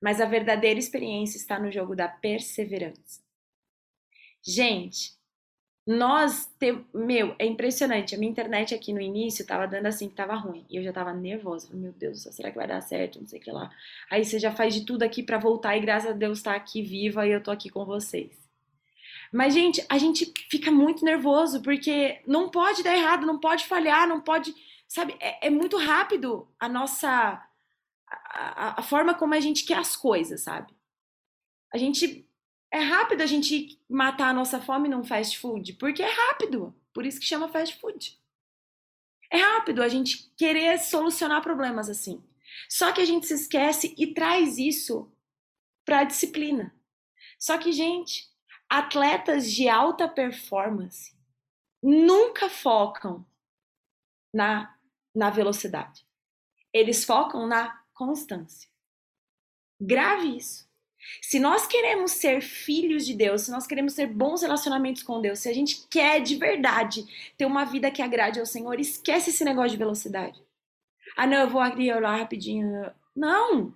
Mas a verdadeira experiência está no jogo da perseverança. Gente, nós temos. Meu, é impressionante. A minha internet aqui no início tava dando assim que tava ruim. E eu já tava nervosa. Meu Deus, será que vai dar certo? Não sei o que lá. Aí você já faz de tudo aqui para voltar e graças a Deus tá aqui viva e eu tô aqui com vocês. Mas, gente, a gente fica muito nervoso porque não pode dar errado, não pode falhar, não pode. Sabe, é, é muito rápido a nossa. A, a, a forma como a gente quer as coisas, sabe? A gente é rápido a gente matar a nossa fome num fast food, porque é rápido. Por isso que chama fast food. É rápido a gente querer solucionar problemas assim. Só que a gente se esquece e traz isso para a disciplina. Só que, gente, atletas de alta performance nunca focam na, na velocidade. Eles focam na constância. Grave isso. Se nós queremos ser filhos de Deus, se nós queremos ter bons relacionamentos com Deus, se a gente quer de verdade ter uma vida que agrade ao Senhor, esquece esse negócio de velocidade. Ah, não, eu vou ali orar rapidinho. Não!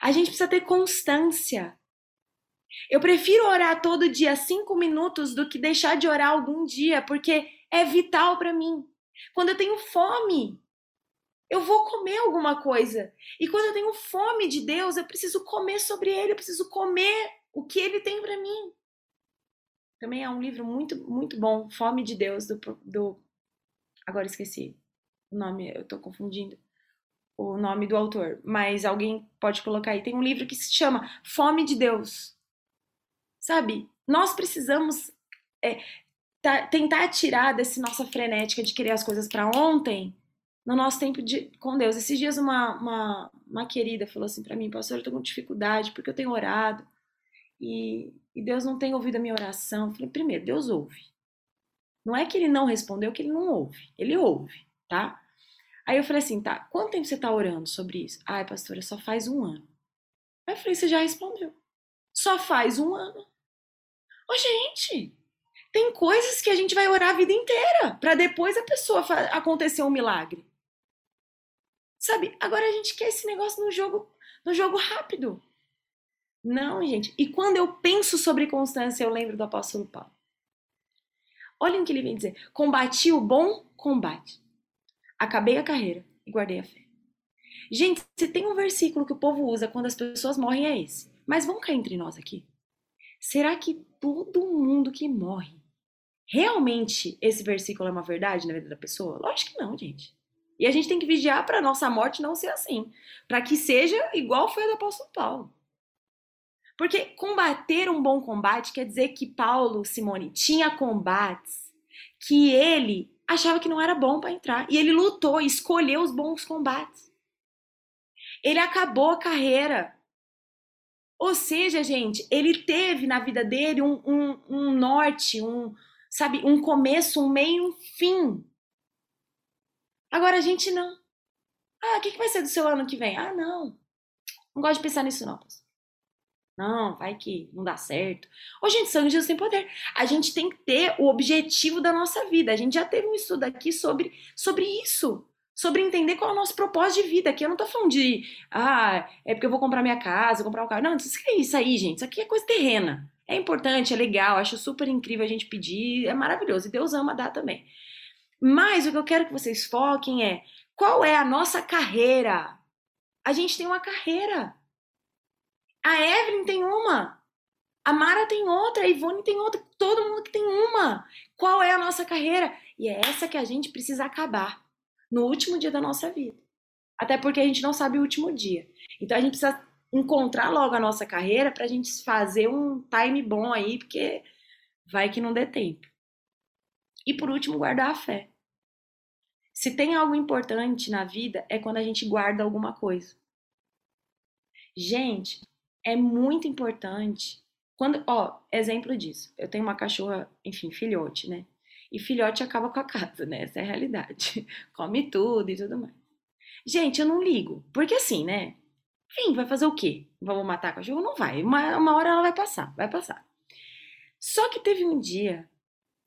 A gente precisa ter constância. Eu prefiro orar todo dia cinco minutos do que deixar de orar algum dia, porque é vital para mim. Quando eu tenho fome, eu vou comer alguma coisa. E quando eu tenho fome de Deus, eu preciso comer sobre Ele, eu preciso comer o que Ele tem para mim. Também é um livro muito, muito bom, Fome de Deus, do, do. Agora esqueci o nome, eu tô confundindo o nome do autor, mas alguém pode colocar aí. Tem um livro que se chama Fome de Deus. Sabe? Nós precisamos é, tentar tirar desse nossa frenética de querer as coisas para ontem no nosso tempo de, com Deus. Esses dias uma, uma, uma querida falou assim para mim, pastor, eu tô com dificuldade porque eu tenho orado e, e Deus não tem ouvido a minha oração. Eu falei, primeiro, Deus ouve. Não é que ele não respondeu, é que ele não ouve. Ele ouve, tá? Aí eu falei assim, tá, quanto tempo você tá orando sobre isso? Ai, pastora, só faz um ano. Aí eu falei, você já respondeu. Só faz um ano. Ô, gente, tem coisas que a gente vai orar a vida inteira para depois a pessoa acontecer um milagre. Sabe? Agora a gente quer esse negócio no jogo, no jogo rápido. Não, gente. E quando eu penso sobre constância, eu lembro do apóstolo Paulo. Olhem o que ele vem dizer: combati o bom combate, acabei a carreira e guardei a fé. Gente, se tem um versículo que o povo usa quando as pessoas morrem, é esse. Mas vamos cá entre nós aqui. Será que todo mundo que morre, realmente esse versículo é uma verdade na vida da pessoa? Lógico que não, gente. E a gente tem que vigiar para nossa morte não ser assim, para que seja igual foi a do apóstolo Paulo. Porque combater um bom combate quer dizer que Paulo, Simone, tinha combates que ele achava que não era bom para entrar. E ele lutou, escolheu os bons combates. Ele acabou a carreira. Ou seja, gente, ele teve na vida dele um, um, um norte, um, sabe, um começo, um meio, um fim. Agora a gente não. Ah, o que, que vai ser do seu ano que vem? Ah, não. Não gosto de pensar nisso, não. Não, vai que não dá certo. Ô, gente, de Jesus tem poder. A gente tem que ter o objetivo da nossa vida. A gente já teve um estudo aqui sobre, sobre isso. Sobre entender qual é o nosso propósito de vida. Aqui eu não tô falando de, ah, é porque eu vou comprar minha casa, comprar um carro. Não, isso é isso aí, gente. Isso aqui é coisa terrena. É importante, é legal, acho super incrível a gente pedir, é maravilhoso. E Deus ama dar também. Mas o que eu quero que vocês foquem é qual é a nossa carreira. A gente tem uma carreira. A Evelyn tem uma. A Mara tem outra, a Ivone tem outra, todo mundo que tem uma. Qual é a nossa carreira? E é essa que a gente precisa acabar no último dia da nossa vida. Até porque a gente não sabe o último dia. Então a gente precisa encontrar logo a nossa carreira para a gente fazer um time bom aí, porque vai que não dê tempo. E por último, guardar a fé. Se tem algo importante na vida, é quando a gente guarda alguma coisa. Gente, é muito importante. Quando, ó, exemplo disso. Eu tenho uma cachorra, enfim, filhote, né? E filhote acaba com a casa, né? Essa é a realidade. [LAUGHS] Come tudo e tudo mais. Gente, eu não ligo. Porque assim, né? Enfim, vai fazer o quê? Vamos matar a cachorro? Não vai. Uma, uma hora ela vai passar, vai passar. Só que teve um dia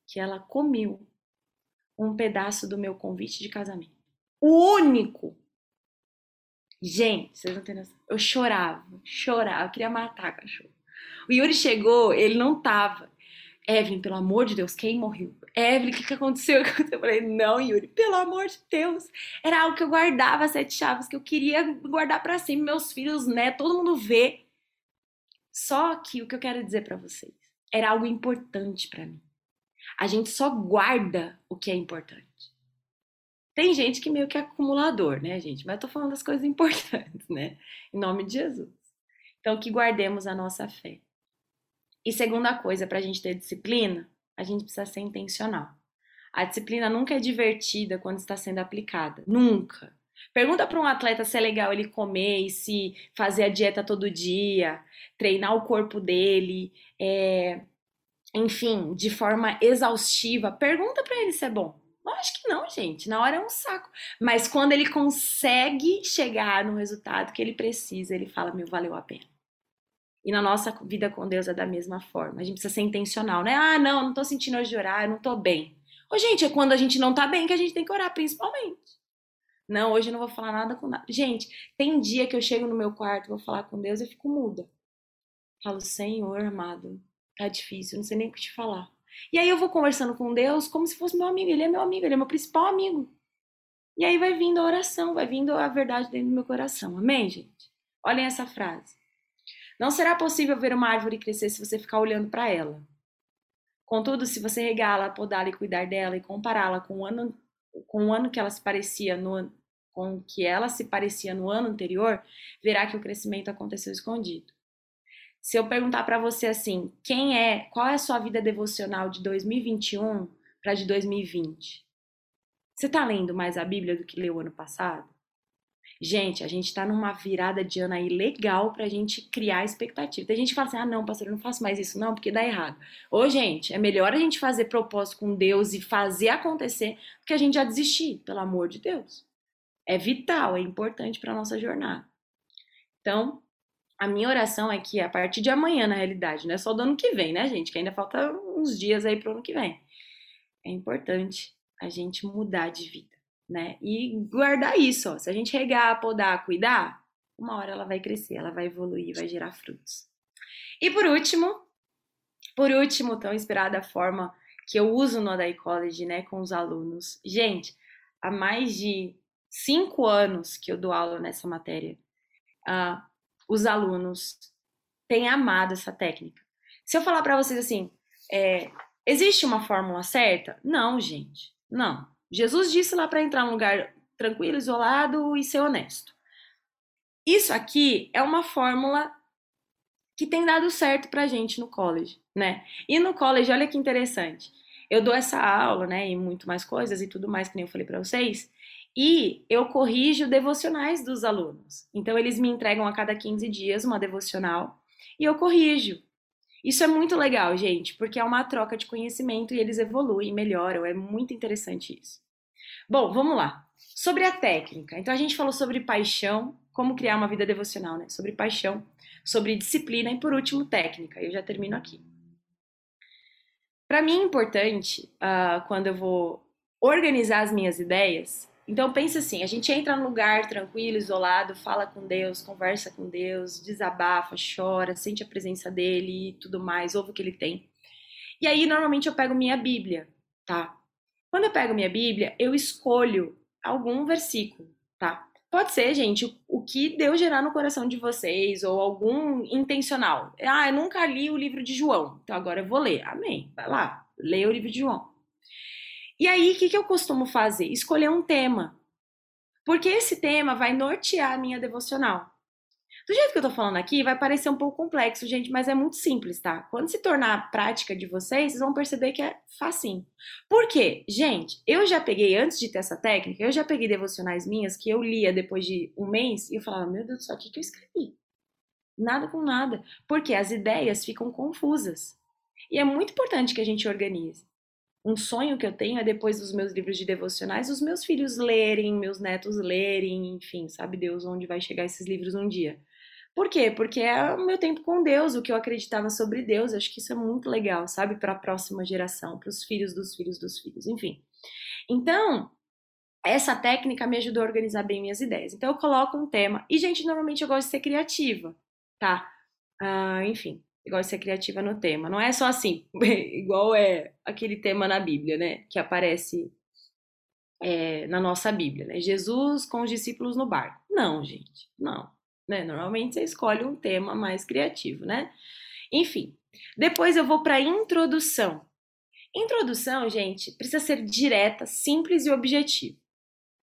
que ela comeu um pedaço do meu convite de casamento. O único. Gente, vocês não têm noção. Eu chorava, chorava, eu queria matar cachorro. O Yuri chegou, ele não tava. Evelyn, pelo amor de Deus, quem morreu? Evelyn, o que, que aconteceu? [LAUGHS] Eu falei, não, Yuri, pelo amor de Deus. Era algo que eu guardava, sete chaves, que eu queria guardar para sempre, meus filhos, né? Todo mundo vê. Só que o que eu quero dizer para vocês era algo importante para mim. A gente só guarda o que é importante. Tem gente que meio que é acumulador, né, gente? Mas eu tô falando das coisas [LAUGHS] importantes, né? Em nome de Jesus. Então, que guardemos a nossa fé. E segunda coisa, para a gente ter disciplina, a gente precisa ser intencional. A disciplina nunca é divertida quando está sendo aplicada. Nunca. Pergunta para um atleta se é legal ele comer e se fazer a dieta todo dia, treinar o corpo dele, é, enfim, de forma exaustiva, pergunta para ele se é bom. Lógico que não, gente. Na hora é um saco. Mas quando ele consegue chegar no resultado que ele precisa, ele fala: meu, valeu a pena. E na nossa vida com Deus é da mesma forma. A gente precisa ser intencional, né? Ah, não, não tô sentindo hoje de orar, eu não tô bem. Ô, gente, é quando a gente não tá bem que a gente tem que orar, principalmente. Não, hoje eu não vou falar nada com nada. Gente, tem dia que eu chego no meu quarto, vou falar com Deus e fico muda. Falo, Senhor amado, tá difícil, não sei nem o que te falar. E aí eu vou conversando com Deus como se fosse meu amigo. Ele é meu amigo, ele é meu principal amigo. E aí vai vindo a oração, vai vindo a verdade dentro do meu coração. Amém, gente? Olhem essa frase. Não será possível ver uma árvore crescer se você ficar olhando para ela. Contudo, se você regá-la, podá-la e cuidar dela e compará-la com o ano com o ano que ela se parecia no com que ela se parecia no ano anterior, verá que o crescimento aconteceu escondido. Se eu perguntar para você assim, quem é, qual é a sua vida devocional de 2021 para de 2020? Você está lendo mais a Bíblia do que leu ano passado? Gente, a gente está numa virada de ano aí legal para a gente criar expectativa. Tem gente que fala assim: ah, não, pastor, eu não faço mais isso, não, porque dá errado. Ô, gente, é melhor a gente fazer propósito com Deus e fazer acontecer do que a gente já desistir, pelo amor de Deus. É vital, é importante para nossa jornada. Então, a minha oração é que a partir de amanhã, na realidade, não é só do ano que vem, né, gente? Que ainda falta uns dias aí pro ano que vem. É importante a gente mudar de vida, né? E guardar isso, ó. Se a gente regar, podar, cuidar, uma hora ela vai crescer, ela vai evoluir, vai gerar frutos. E por último, por último, tão inspirada a forma que eu uso no Adai College, né, com os alunos. Gente, há mais de cinco anos que eu dou aula nessa matéria, uh, os alunos têm amado essa técnica. Se eu falar para vocês assim, é, existe uma fórmula certa? Não, gente. Não. Jesus disse lá para entrar num lugar tranquilo, isolado e ser honesto. Isso aqui é uma fórmula que tem dado certo pra gente no college, né? E no college, olha que interessante. Eu dou essa aula, né, e muito mais coisas e tudo mais que nem eu falei para vocês, e eu corrijo devocionais dos alunos. Então eles me entregam a cada 15 dias uma devocional e eu corrijo. Isso é muito legal, gente, porque é uma troca de conhecimento e eles evoluem, melhoram, é muito interessante isso. Bom, vamos lá. Sobre a técnica. Então a gente falou sobre paixão, como criar uma vida devocional, né? Sobre paixão, sobre disciplina e por último técnica. Eu já termino aqui. Para mim é importante uh, quando eu vou organizar as minhas ideias então pense assim, a gente entra num lugar tranquilo, isolado, fala com Deus, conversa com Deus, desabafa, chora, sente a presença dele e tudo mais, ouve o que ele tem. E aí normalmente eu pego minha Bíblia, tá? Quando eu pego minha Bíblia, eu escolho algum versículo, tá? Pode ser, gente, o que Deus gerar no coração de vocês, ou algum intencional. Ah, eu nunca li o livro de João, então agora eu vou ler. Amém. Vai lá, leia o livro de João. E aí, o que, que eu costumo fazer? Escolher um tema. Porque esse tema vai nortear a minha devocional. Do jeito que eu tô falando aqui, vai parecer um pouco complexo, gente, mas é muito simples, tá? Quando se tornar prática de vocês, vocês vão perceber que é facinho. Por quê? Gente, eu já peguei, antes de ter essa técnica, eu já peguei devocionais minhas que eu lia depois de um mês e eu falava, meu Deus do céu, o que, que eu escrevi? Nada com nada. Porque as ideias ficam confusas. E é muito importante que a gente organize um sonho que eu tenho é depois dos meus livros de devocionais, os meus filhos lerem, meus netos lerem, enfim, sabe Deus onde vai chegar esses livros um dia. Por quê? Porque é o meu tempo com Deus, o que eu acreditava sobre Deus. Acho que isso é muito legal, sabe, para a próxima geração, para os filhos dos filhos dos filhos, enfim. Então, essa técnica me ajudou a organizar bem minhas ideias. Então, eu coloco um tema. E, gente, normalmente eu gosto de ser criativa, tá? Uh, enfim, igual ser criativa no tema. Não é só assim, [LAUGHS] igual é aquele tema na Bíblia, né? Que aparece é, na nossa Bíblia, né? Jesus com os discípulos no barco. Não, gente, não. Né? Normalmente você escolhe um tema mais criativo, né? Enfim, depois eu vou para introdução. Introdução, gente, precisa ser direta, simples e objetiva,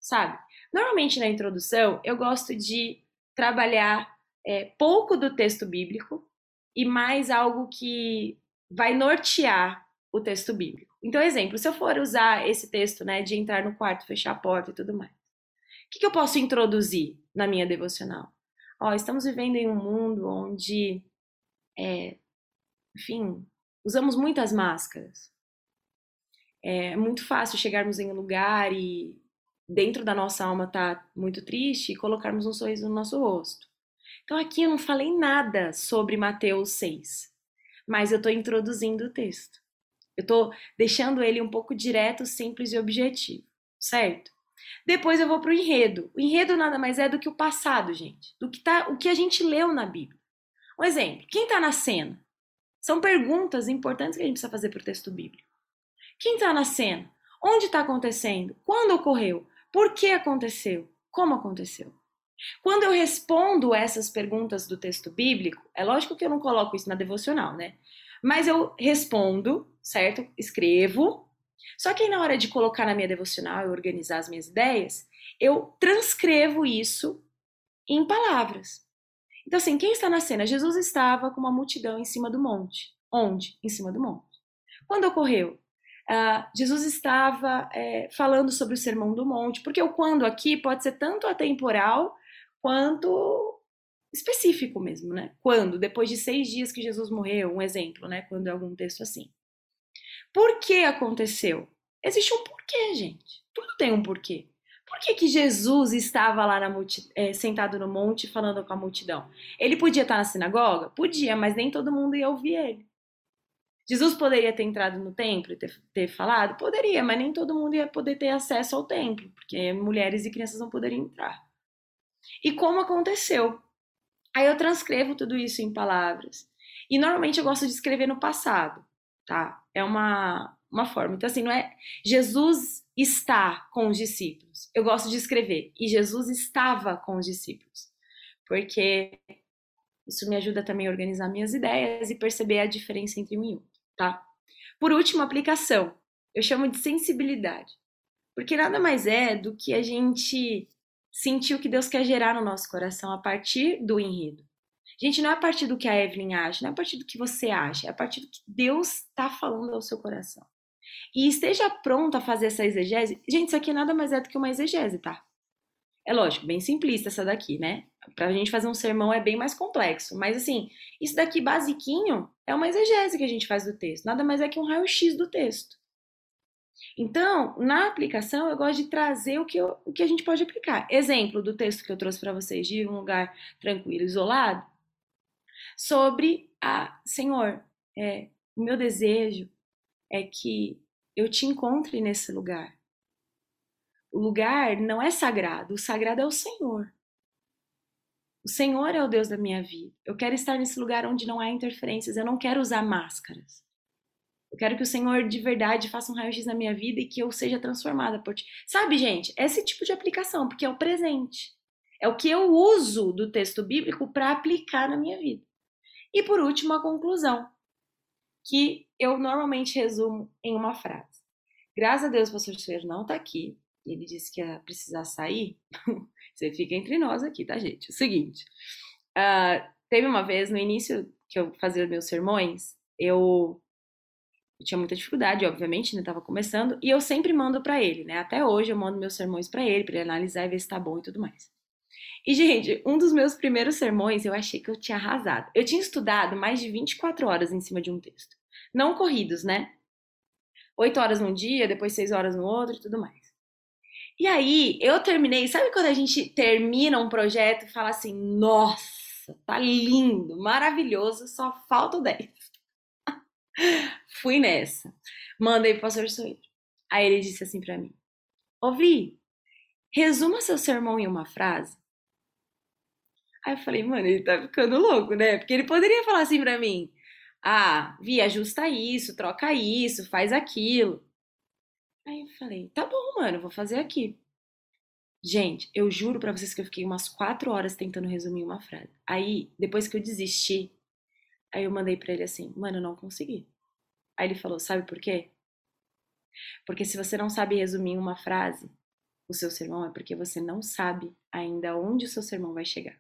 sabe? Normalmente na introdução eu gosto de trabalhar é, pouco do texto bíblico, e mais algo que vai nortear o texto bíblico. Então, exemplo, se eu for usar esse texto, né, de entrar no quarto, fechar a porta e tudo mais, o que, que eu posso introduzir na minha devocional? Ó, estamos vivendo em um mundo onde, é, enfim, usamos muitas máscaras. É muito fácil chegarmos em um lugar e dentro da nossa alma tá muito triste e colocarmos um sorriso no nosso rosto. Então aqui eu não falei nada sobre Mateus 6, mas eu estou introduzindo o texto. Eu estou deixando ele um pouco direto, simples e objetivo, certo? Depois eu vou para o enredo. O enredo nada mais é do que o passado, gente, do que tá, o que a gente leu na Bíblia. Um exemplo: quem está na cena? São perguntas importantes que a gente precisa fazer para o texto bíblico. Quem está na cena? Onde está acontecendo? Quando ocorreu? Por que aconteceu? Como aconteceu? Quando eu respondo essas perguntas do texto bíblico, é lógico que eu não coloco isso na devocional, né? Mas eu respondo, certo? Escrevo. Só que na hora de colocar na minha devocional e organizar as minhas ideias, eu transcrevo isso em palavras. Então, assim, quem está na cena? Jesus estava com uma multidão em cima do monte. Onde? Em cima do monte. Quando ocorreu? Uh, Jesus estava é, falando sobre o Sermão do Monte, porque o quando aqui pode ser tanto atemporal quanto específico mesmo, né? Quando? Depois de seis dias que Jesus morreu, um exemplo, né? Quando é algum texto assim. Por que aconteceu? Existe um porquê, gente. Tudo tem um porquê. Por que, que Jesus estava lá na multi... é, sentado no monte falando com a multidão? Ele podia estar na sinagoga? Podia, mas nem todo mundo ia ouvir ele. Jesus poderia ter entrado no templo e ter, ter, falado? Poderia, mas nem todo mundo ia poder ter acesso ao templo, porque mulheres e crianças não poderiam entrar. E como aconteceu? Aí eu transcrevo tudo isso em palavras. E normalmente eu gosto de escrever no passado, tá? É uma, uma forma. Então, assim, não é Jesus está com os discípulos. Eu gosto de escrever. E Jesus estava com os discípulos. Porque isso me ajuda também a organizar minhas ideias e perceber a diferença entre um e outro tá? Por último, aplicação. Eu chamo de sensibilidade. Porque nada mais é do que a gente sentir o que Deus quer gerar no nosso coração a partir do enredo. Gente, não é a partir do que a Evelyn acha, não é a partir do que você acha, é a partir do que Deus está falando ao seu coração. E esteja pronto a fazer essa exegese. Gente, isso aqui nada mais é do que uma exegese, tá? É lógico, bem simplista essa daqui, né? Pra gente fazer um sermão é bem mais complexo. Mas assim, isso daqui basiquinho é uma exegese que a gente faz do texto. Nada mais é que um raio-x do texto. Então, na aplicação, eu gosto de trazer o que, eu, o que a gente pode aplicar. Exemplo do texto que eu trouxe para vocês de um lugar tranquilo, isolado, sobre a Senhor, é, o meu desejo é que eu te encontre nesse lugar. O lugar não é sagrado, o sagrado é o Senhor. O Senhor é o Deus da minha vida. Eu quero estar nesse lugar onde não há interferências. Eu não quero usar máscaras. Eu quero que o Senhor de verdade faça um raio-x na minha vida e que eu seja transformada por ti. Sabe, gente, esse tipo de aplicação, porque é o presente. É o que eu uso do texto bíblico para aplicar na minha vida. E por último, a conclusão, que eu normalmente resumo em uma frase. Graças a Deus, o pastor Silveiro não está aqui, ele disse que ia precisar sair, [LAUGHS] você fica entre nós aqui, tá, gente? O seguinte, uh, teve uma vez no início que eu fazia meus sermões, eu, eu tinha muita dificuldade, obviamente, né? Tava começando, e eu sempre mando para ele, né? Até hoje eu mando meus sermões para ele, para ele analisar e ver se tá bom e tudo mais. E, gente, um dos meus primeiros sermões eu achei que eu tinha arrasado. Eu tinha estudado mais de 24 horas em cima de um texto. Não corridos, né? Oito horas num dia, depois seis horas no outro e tudo mais. E aí, eu terminei. Sabe quando a gente termina um projeto e fala assim: nossa, tá lindo, maravilhoso, só falta o 10. [LAUGHS] Fui nessa. Mandei pro pastor Soeiro. Aí ele disse assim para mim: Ouvi, resuma seu sermão em uma frase. Aí eu falei, mano, ele tá ficando louco, né? Porque ele poderia falar assim pra mim: Ah, Vi, ajusta isso, troca isso, faz aquilo. Aí eu falei, tá bom, mano, vou fazer aqui. Gente, eu juro para vocês que eu fiquei umas quatro horas tentando resumir uma frase. Aí, depois que eu desisti, aí eu mandei para ele assim, mano, eu não consegui. Aí ele falou, sabe por quê? Porque se você não sabe resumir uma frase, o seu sermão é porque você não sabe ainda onde o seu sermão vai chegar.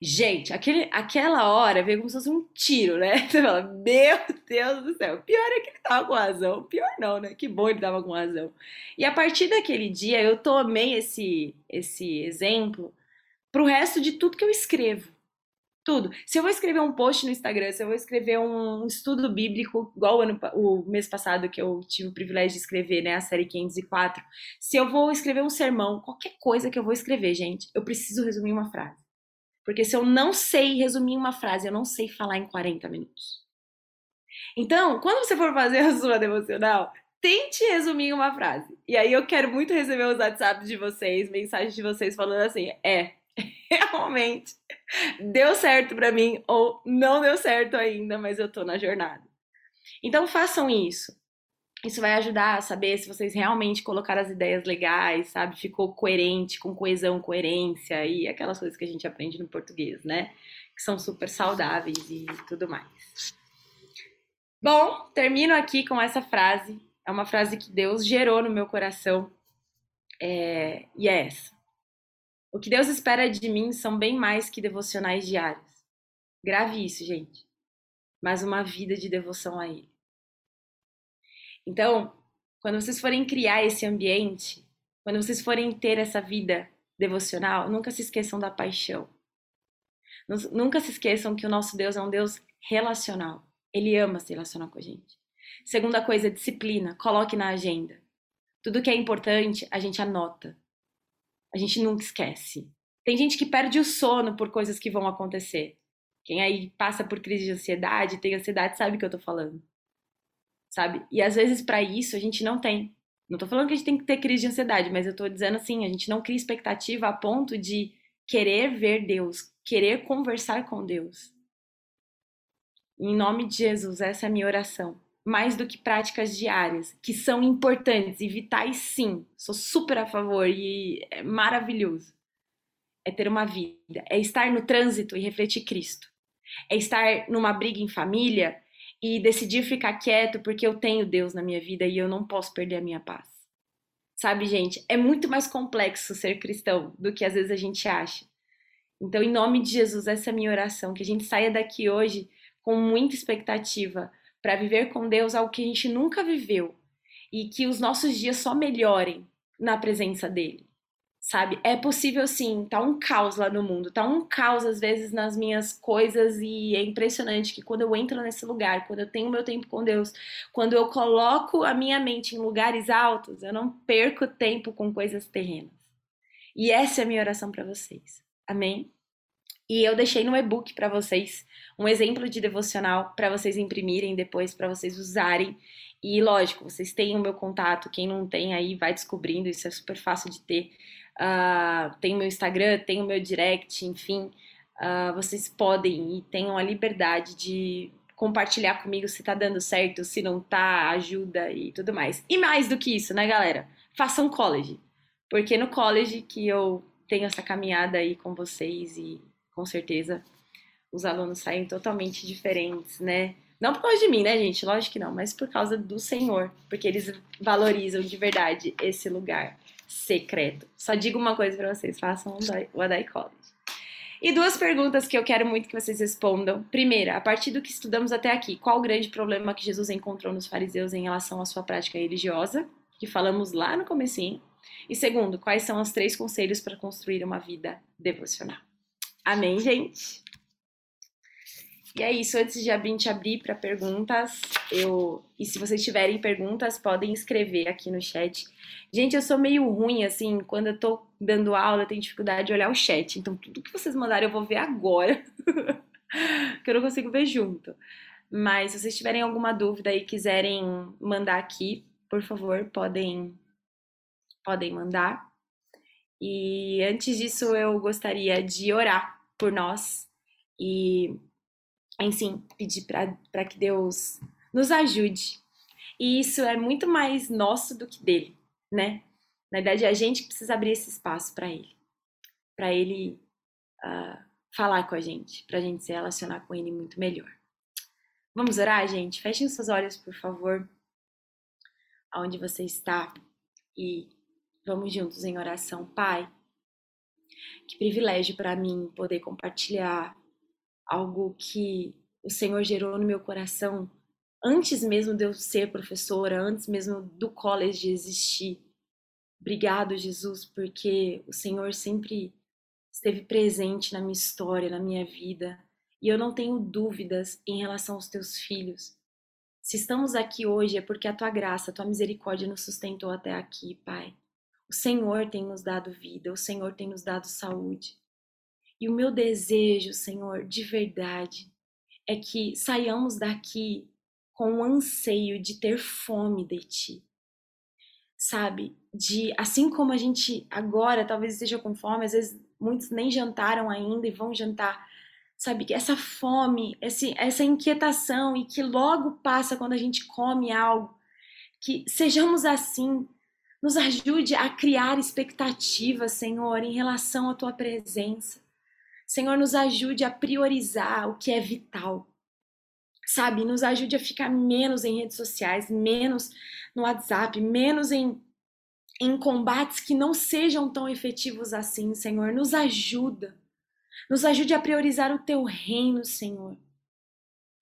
Gente, aquele, aquela hora veio como se fosse um tiro, né? [LAUGHS] Você fala, meu Deus do céu. Pior é que ele tava com razão. Pior não, né? Que bom ele tava com razão. E a partir daquele dia, eu tomei esse, esse exemplo pro resto de tudo que eu escrevo. Tudo. Se eu vou escrever um post no Instagram, se eu vou escrever um estudo bíblico, igual o, ano, o mês passado que eu tive o privilégio de escrever, né, a série 504, se eu vou escrever um sermão, qualquer coisa que eu vou escrever, gente, eu preciso resumir uma frase. Porque se eu não sei resumir uma frase, eu não sei falar em 40 minutos. Então, quando você for fazer a sua devocional, tente resumir uma frase. E aí eu quero muito receber os WhatsApps de vocês, mensagens de vocês falando assim: é, [LAUGHS] realmente deu certo para mim ou não deu certo ainda, mas eu tô na jornada. Então façam isso. Isso vai ajudar a saber se vocês realmente colocaram as ideias legais, sabe? Ficou coerente, com coesão, coerência e aquelas coisas que a gente aprende no português, né? Que são super saudáveis e tudo mais. Bom, termino aqui com essa frase. É uma frase que Deus gerou no meu coração. É... E é essa. O que Deus espera de mim são bem mais que devocionais diários. Grave isso, gente. Mas uma vida de devoção a Ele. Então, quando vocês forem criar esse ambiente, quando vocês forem ter essa vida devocional, nunca se esqueçam da paixão. Nunca se esqueçam que o nosso Deus é um Deus relacional. Ele ama se relacionar com a gente. Segunda coisa, disciplina. Coloque na agenda. Tudo que é importante, a gente anota. A gente nunca esquece. Tem gente que perde o sono por coisas que vão acontecer. Quem aí passa por crise de ansiedade, tem ansiedade, sabe o que eu tô falando. Sabe? E às vezes para isso a gente não tem. Não tô falando que a gente tem que ter crise de ansiedade, mas eu tô dizendo assim, a gente não cria expectativa a ponto de querer ver Deus, querer conversar com Deus. Em nome de Jesus, essa é a minha oração mais do que práticas diárias, que são importantes e vitais, sim. Sou super a favor e é maravilhoso. É ter uma vida, é estar no trânsito e refletir Cristo. É estar numa briga em família e decidir ficar quieto porque eu tenho Deus na minha vida e eu não posso perder a minha paz. Sabe, gente, é muito mais complexo ser cristão do que às vezes a gente acha. Então, em nome de Jesus, essa é a minha oração, que a gente saia daqui hoje com muita expectativa, para viver com Deus algo que a gente nunca viveu e que os nossos dias só melhorem na presença dele. Sabe? É possível sim, tá um caos lá no mundo, tá um caos às vezes nas minhas coisas e é impressionante que quando eu entro nesse lugar, quando eu tenho meu tempo com Deus, quando eu coloco a minha mente em lugares altos, eu não perco tempo com coisas terrenas. E essa é a minha oração para vocês. Amém? E eu deixei no e-book para vocês um exemplo de devocional para vocês imprimirem depois, para vocês usarem. E lógico, vocês têm o meu contato, quem não tem aí vai descobrindo, isso é super fácil de ter. Uh, tem o meu Instagram, tem o meu direct, enfim, uh, vocês podem e tenham a liberdade de compartilhar comigo se tá dando certo, se não tá, ajuda e tudo mais. E mais do que isso, né, galera? Façam college. Porque no college que eu tenho essa caminhada aí com vocês e com certeza os alunos saem totalmente diferentes, né? Não por causa de mim, né, gente? Lógico que não, mas por causa do Senhor, porque eles valorizam de verdade esse lugar secreto. Só digo uma coisa para vocês: façam o Adai College. E duas perguntas que eu quero muito que vocês respondam. Primeira, a partir do que estudamos até aqui, qual o grande problema que Jesus encontrou nos fariseus em relação à sua prática religiosa, que falamos lá no comecinho? E segundo, quais são os três conselhos para construir uma vida devocional? Amém, gente? E é isso, antes de a gente abrir para perguntas, eu. E se vocês tiverem perguntas, podem escrever aqui no chat. Gente, eu sou meio ruim, assim, quando eu tô dando aula, eu tenho dificuldade de olhar o chat. Então, tudo que vocês mandarem eu vou ver agora. [LAUGHS] que eu não consigo ver junto. Mas se vocês tiverem alguma dúvida e quiserem mandar aqui, por favor, podem, podem mandar. E antes disso, eu gostaria de orar por nós e enfim, pedir para que Deus nos ajude. E isso é muito mais nosso do que dele, né? Na verdade, é a gente que precisa abrir esse espaço para ele, para ele uh, falar com a gente, para a gente se relacionar com ele muito melhor. Vamos orar, gente? Fechem seus olhos, por favor, aonde você está e vamos juntos em oração. Pai, que privilégio para mim poder compartilhar algo que o Senhor gerou no meu coração antes mesmo de eu ser professora, antes mesmo do college existir. Obrigado, Jesus, porque o Senhor sempre esteve presente na minha história, na minha vida. E eu não tenho dúvidas em relação aos teus filhos. Se estamos aqui hoje é porque a tua graça, a tua misericórdia nos sustentou até aqui, Pai. O Senhor tem nos dado vida, o Senhor tem nos dado saúde. E o meu desejo, Senhor, de verdade, é que saiamos daqui com o anseio de ter fome de Ti. Sabe? De, assim como a gente agora talvez esteja com fome, às vezes muitos nem jantaram ainda e vão jantar. Sabe? Essa fome, esse, essa inquietação e que logo passa quando a gente come algo. Que sejamos assim, nos ajude a criar expectativas, Senhor, em relação à tua presença. Senhor, nos ajude a priorizar o que é vital. Sabe, nos ajude a ficar menos em redes sociais, menos no WhatsApp, menos em, em combates que não sejam tão efetivos assim, Senhor. Nos ajuda. Nos ajude a priorizar o teu reino, Senhor.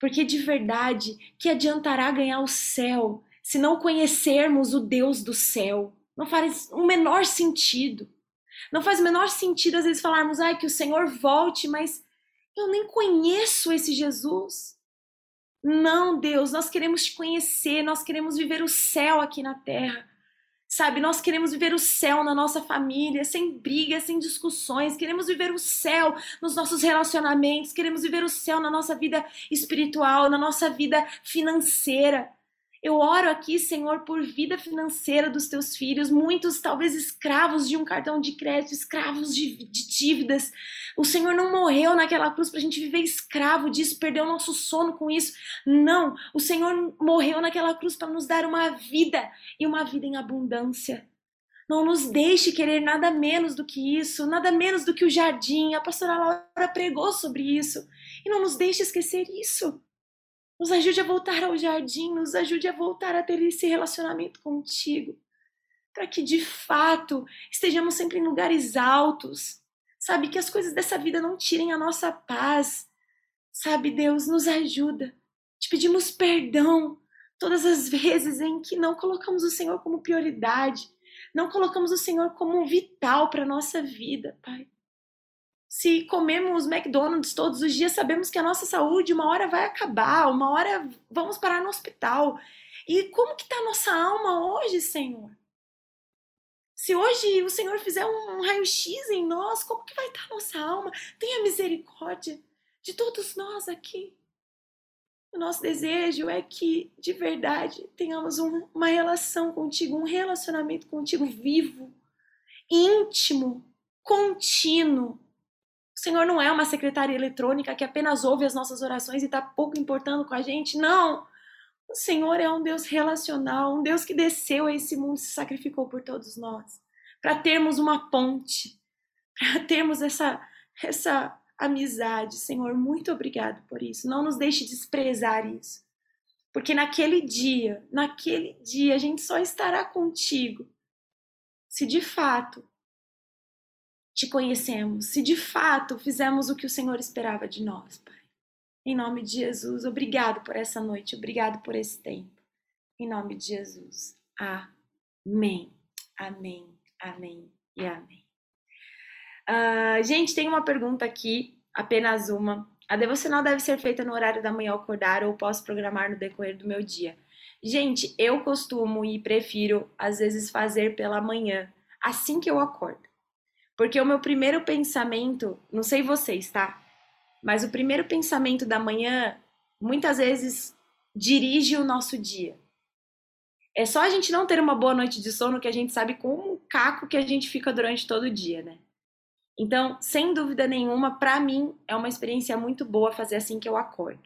Porque de verdade, que adiantará ganhar o céu se não conhecermos o Deus do céu. Não faz o menor sentido. Não faz o menor sentido às vezes falarmos, ai, que o Senhor volte, mas eu nem conheço esse Jesus. Não, Deus, nós queremos te conhecer, nós queremos viver o céu aqui na terra. Sabe, nós queremos viver o céu na nossa família, sem brigas, sem discussões. Queremos viver o céu nos nossos relacionamentos, queremos viver o céu na nossa vida espiritual, na nossa vida financeira. Eu oro aqui, Senhor, por vida financeira dos teus filhos, muitos talvez escravos de um cartão de crédito, escravos de, de dívidas. O Senhor não morreu naquela cruz para a gente viver escravo disso, perder o nosso sono com isso. Não, o Senhor morreu naquela cruz para nos dar uma vida e uma vida em abundância. Não nos deixe querer nada menos do que isso, nada menos do que o jardim. A pastora Laura pregou sobre isso. E não nos deixe esquecer isso. Nos ajude a voltar ao jardim, nos ajude a voltar a ter esse relacionamento contigo. Para que de fato estejamos sempre em lugares altos. Sabe, que as coisas dessa vida não tirem a nossa paz. Sabe, Deus, nos ajuda. Te pedimos perdão todas as vezes em que não colocamos o Senhor como prioridade, não colocamos o Senhor como vital para nossa vida, Pai. Se comemos McDonald's todos os dias, sabemos que a nossa saúde uma hora vai acabar, uma hora vamos parar no hospital. E como que está a nossa alma hoje, Senhor? Se hoje o Senhor fizer um raio-x em nós, como que vai estar tá a nossa alma? Tenha misericórdia de todos nós aqui. O nosso desejo é que, de verdade, tenhamos um, uma relação contigo, um relacionamento contigo vivo, íntimo, contínuo, Senhor não é uma secretária eletrônica que apenas ouve as nossas orações e está pouco importando com a gente. Não! O Senhor é um Deus relacional, um Deus que desceu a esse mundo e se sacrificou por todos nós, para termos uma ponte, para termos essa, essa amizade. Senhor, muito obrigado por isso. Não nos deixe desprezar isso. Porque naquele dia, naquele dia, a gente só estará contigo se de fato te conhecemos, se de fato fizemos o que o Senhor esperava de nós, Pai. Em nome de Jesus, obrigado por essa noite, obrigado por esse tempo. Em nome de Jesus. Amém. Amém. Amém e amém. Uh, gente, tem uma pergunta aqui, apenas uma. A devocional deve ser feita no horário da manhã ao acordar ou posso programar no decorrer do meu dia? Gente, eu costumo e prefiro, às vezes, fazer pela manhã, assim que eu acordo. Porque o meu primeiro pensamento, não sei vocês, tá? Mas o primeiro pensamento da manhã muitas vezes dirige o nosso dia. É só a gente não ter uma boa noite de sono que a gente sabe com o caco que a gente fica durante todo o dia, né? Então, sem dúvida nenhuma, para mim é uma experiência muito boa fazer assim que eu acordo.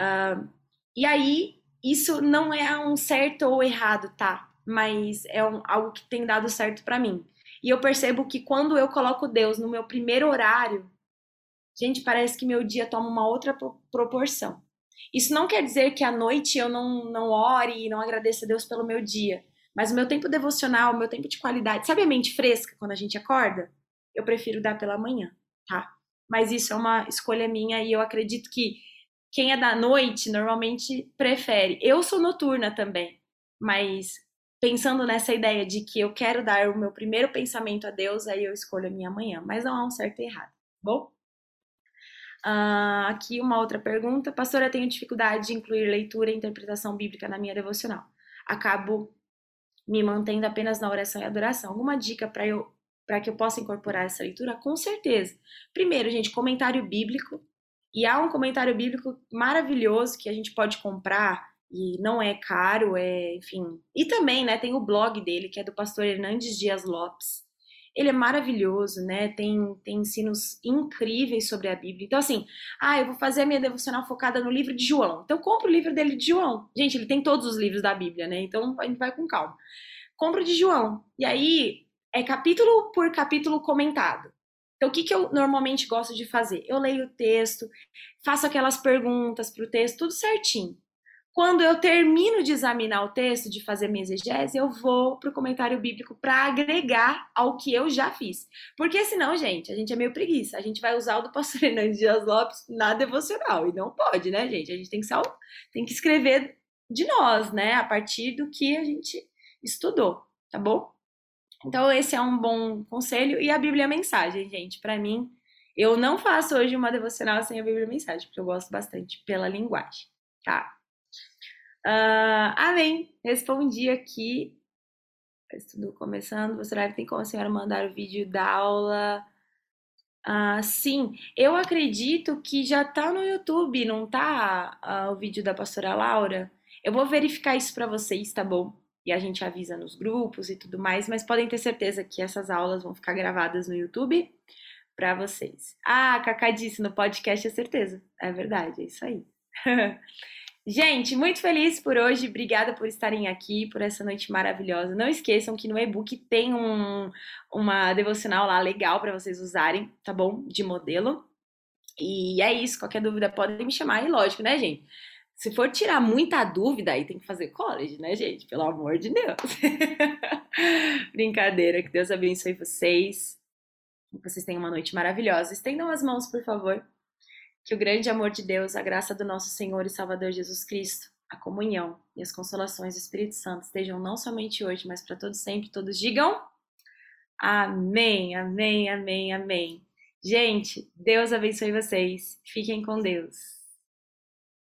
Uh, e aí, isso não é um certo ou errado, tá? Mas é um, algo que tem dado certo para mim. E eu percebo que quando eu coloco Deus no meu primeiro horário, gente, parece que meu dia toma uma outra proporção. Isso não quer dizer que à noite eu não, não ore e não agradeça a Deus pelo meu dia. Mas o meu tempo devocional, o meu tempo de qualidade, sabe a mente fresca quando a gente acorda? Eu prefiro dar pela manhã, tá? Mas isso é uma escolha minha e eu acredito que quem é da noite normalmente prefere. Eu sou noturna também, mas pensando nessa ideia de que eu quero dar o meu primeiro pensamento a Deus, aí eu escolho a minha manhã, mas não há um certo e errado, tá bom? Uh, aqui uma outra pergunta. Pastora, tenho dificuldade de incluir leitura e interpretação bíblica na minha devocional. Acabo me mantendo apenas na oração e adoração. Alguma dica para eu para que eu possa incorporar essa leitura? Com certeza. Primeiro, gente, comentário bíblico. E há um comentário bíblico maravilhoso que a gente pode comprar e não é caro, é, enfim. E também, né, tem o blog dele, que é do pastor Hernandes Dias Lopes. Ele é maravilhoso, né? Tem, tem ensinos incríveis sobre a Bíblia. Então, assim, ah, eu vou fazer a minha devocional focada no livro de João. Então, compra o livro dele de João. Gente, ele tem todos os livros da Bíblia, né? Então, a gente vai com calma. Compra de João. E aí, é capítulo por capítulo comentado. Então, o que, que eu normalmente gosto de fazer? Eu leio o texto, faço aquelas perguntas para o texto, tudo certinho. Quando eu termino de examinar o texto, de fazer minha exegese, eu vou para o comentário bíblico para agregar ao que eu já fiz. Porque senão, gente, a gente é meio preguiça. A gente vai usar o do pastor [LAUGHS] Hernandes Dias Lopes na devocional. E não pode, né, gente? A gente tem que, sal... tem que escrever de nós, né? A partir do que a gente estudou, tá bom? Então, esse é um bom conselho. E a Bíblia é mensagem, gente. Para mim, eu não faço hoje uma devocional sem a Bíblia mensagem, porque eu gosto bastante pela linguagem, tá? Uh, amém. Respondi aqui. Estudo começando. Você deve ter como a senhora mandar o vídeo da aula. Uh, sim, eu acredito que já tá no YouTube, não tá uh, o vídeo da pastora Laura? Eu vou verificar isso para vocês, tá bom? E a gente avisa nos grupos e tudo mais, mas podem ter certeza que essas aulas vão ficar gravadas no YouTube para vocês. Ah, Cacá disse no podcast, é certeza. É verdade, é isso aí. [LAUGHS] Gente, muito feliz por hoje. Obrigada por estarem aqui, por essa noite maravilhosa. Não esqueçam que no e-book tem um, uma devocional lá legal para vocês usarem, tá bom? De modelo. E é isso. Qualquer dúvida podem me chamar. E lógico, né, gente? Se for tirar muita dúvida, aí tem que fazer college, né, gente? Pelo amor de Deus. [LAUGHS] Brincadeira. Que Deus abençoe vocês. Que vocês tenham uma noite maravilhosa. Estendam as mãos, por favor. Que o grande amor de Deus, a graça do nosso Senhor e Salvador Jesus Cristo, a comunhão e as consolações do Espírito Santo estejam não somente hoje, mas para todos sempre. Todos digam amém, amém, amém, amém. Gente, Deus abençoe vocês. Fiquem com Deus.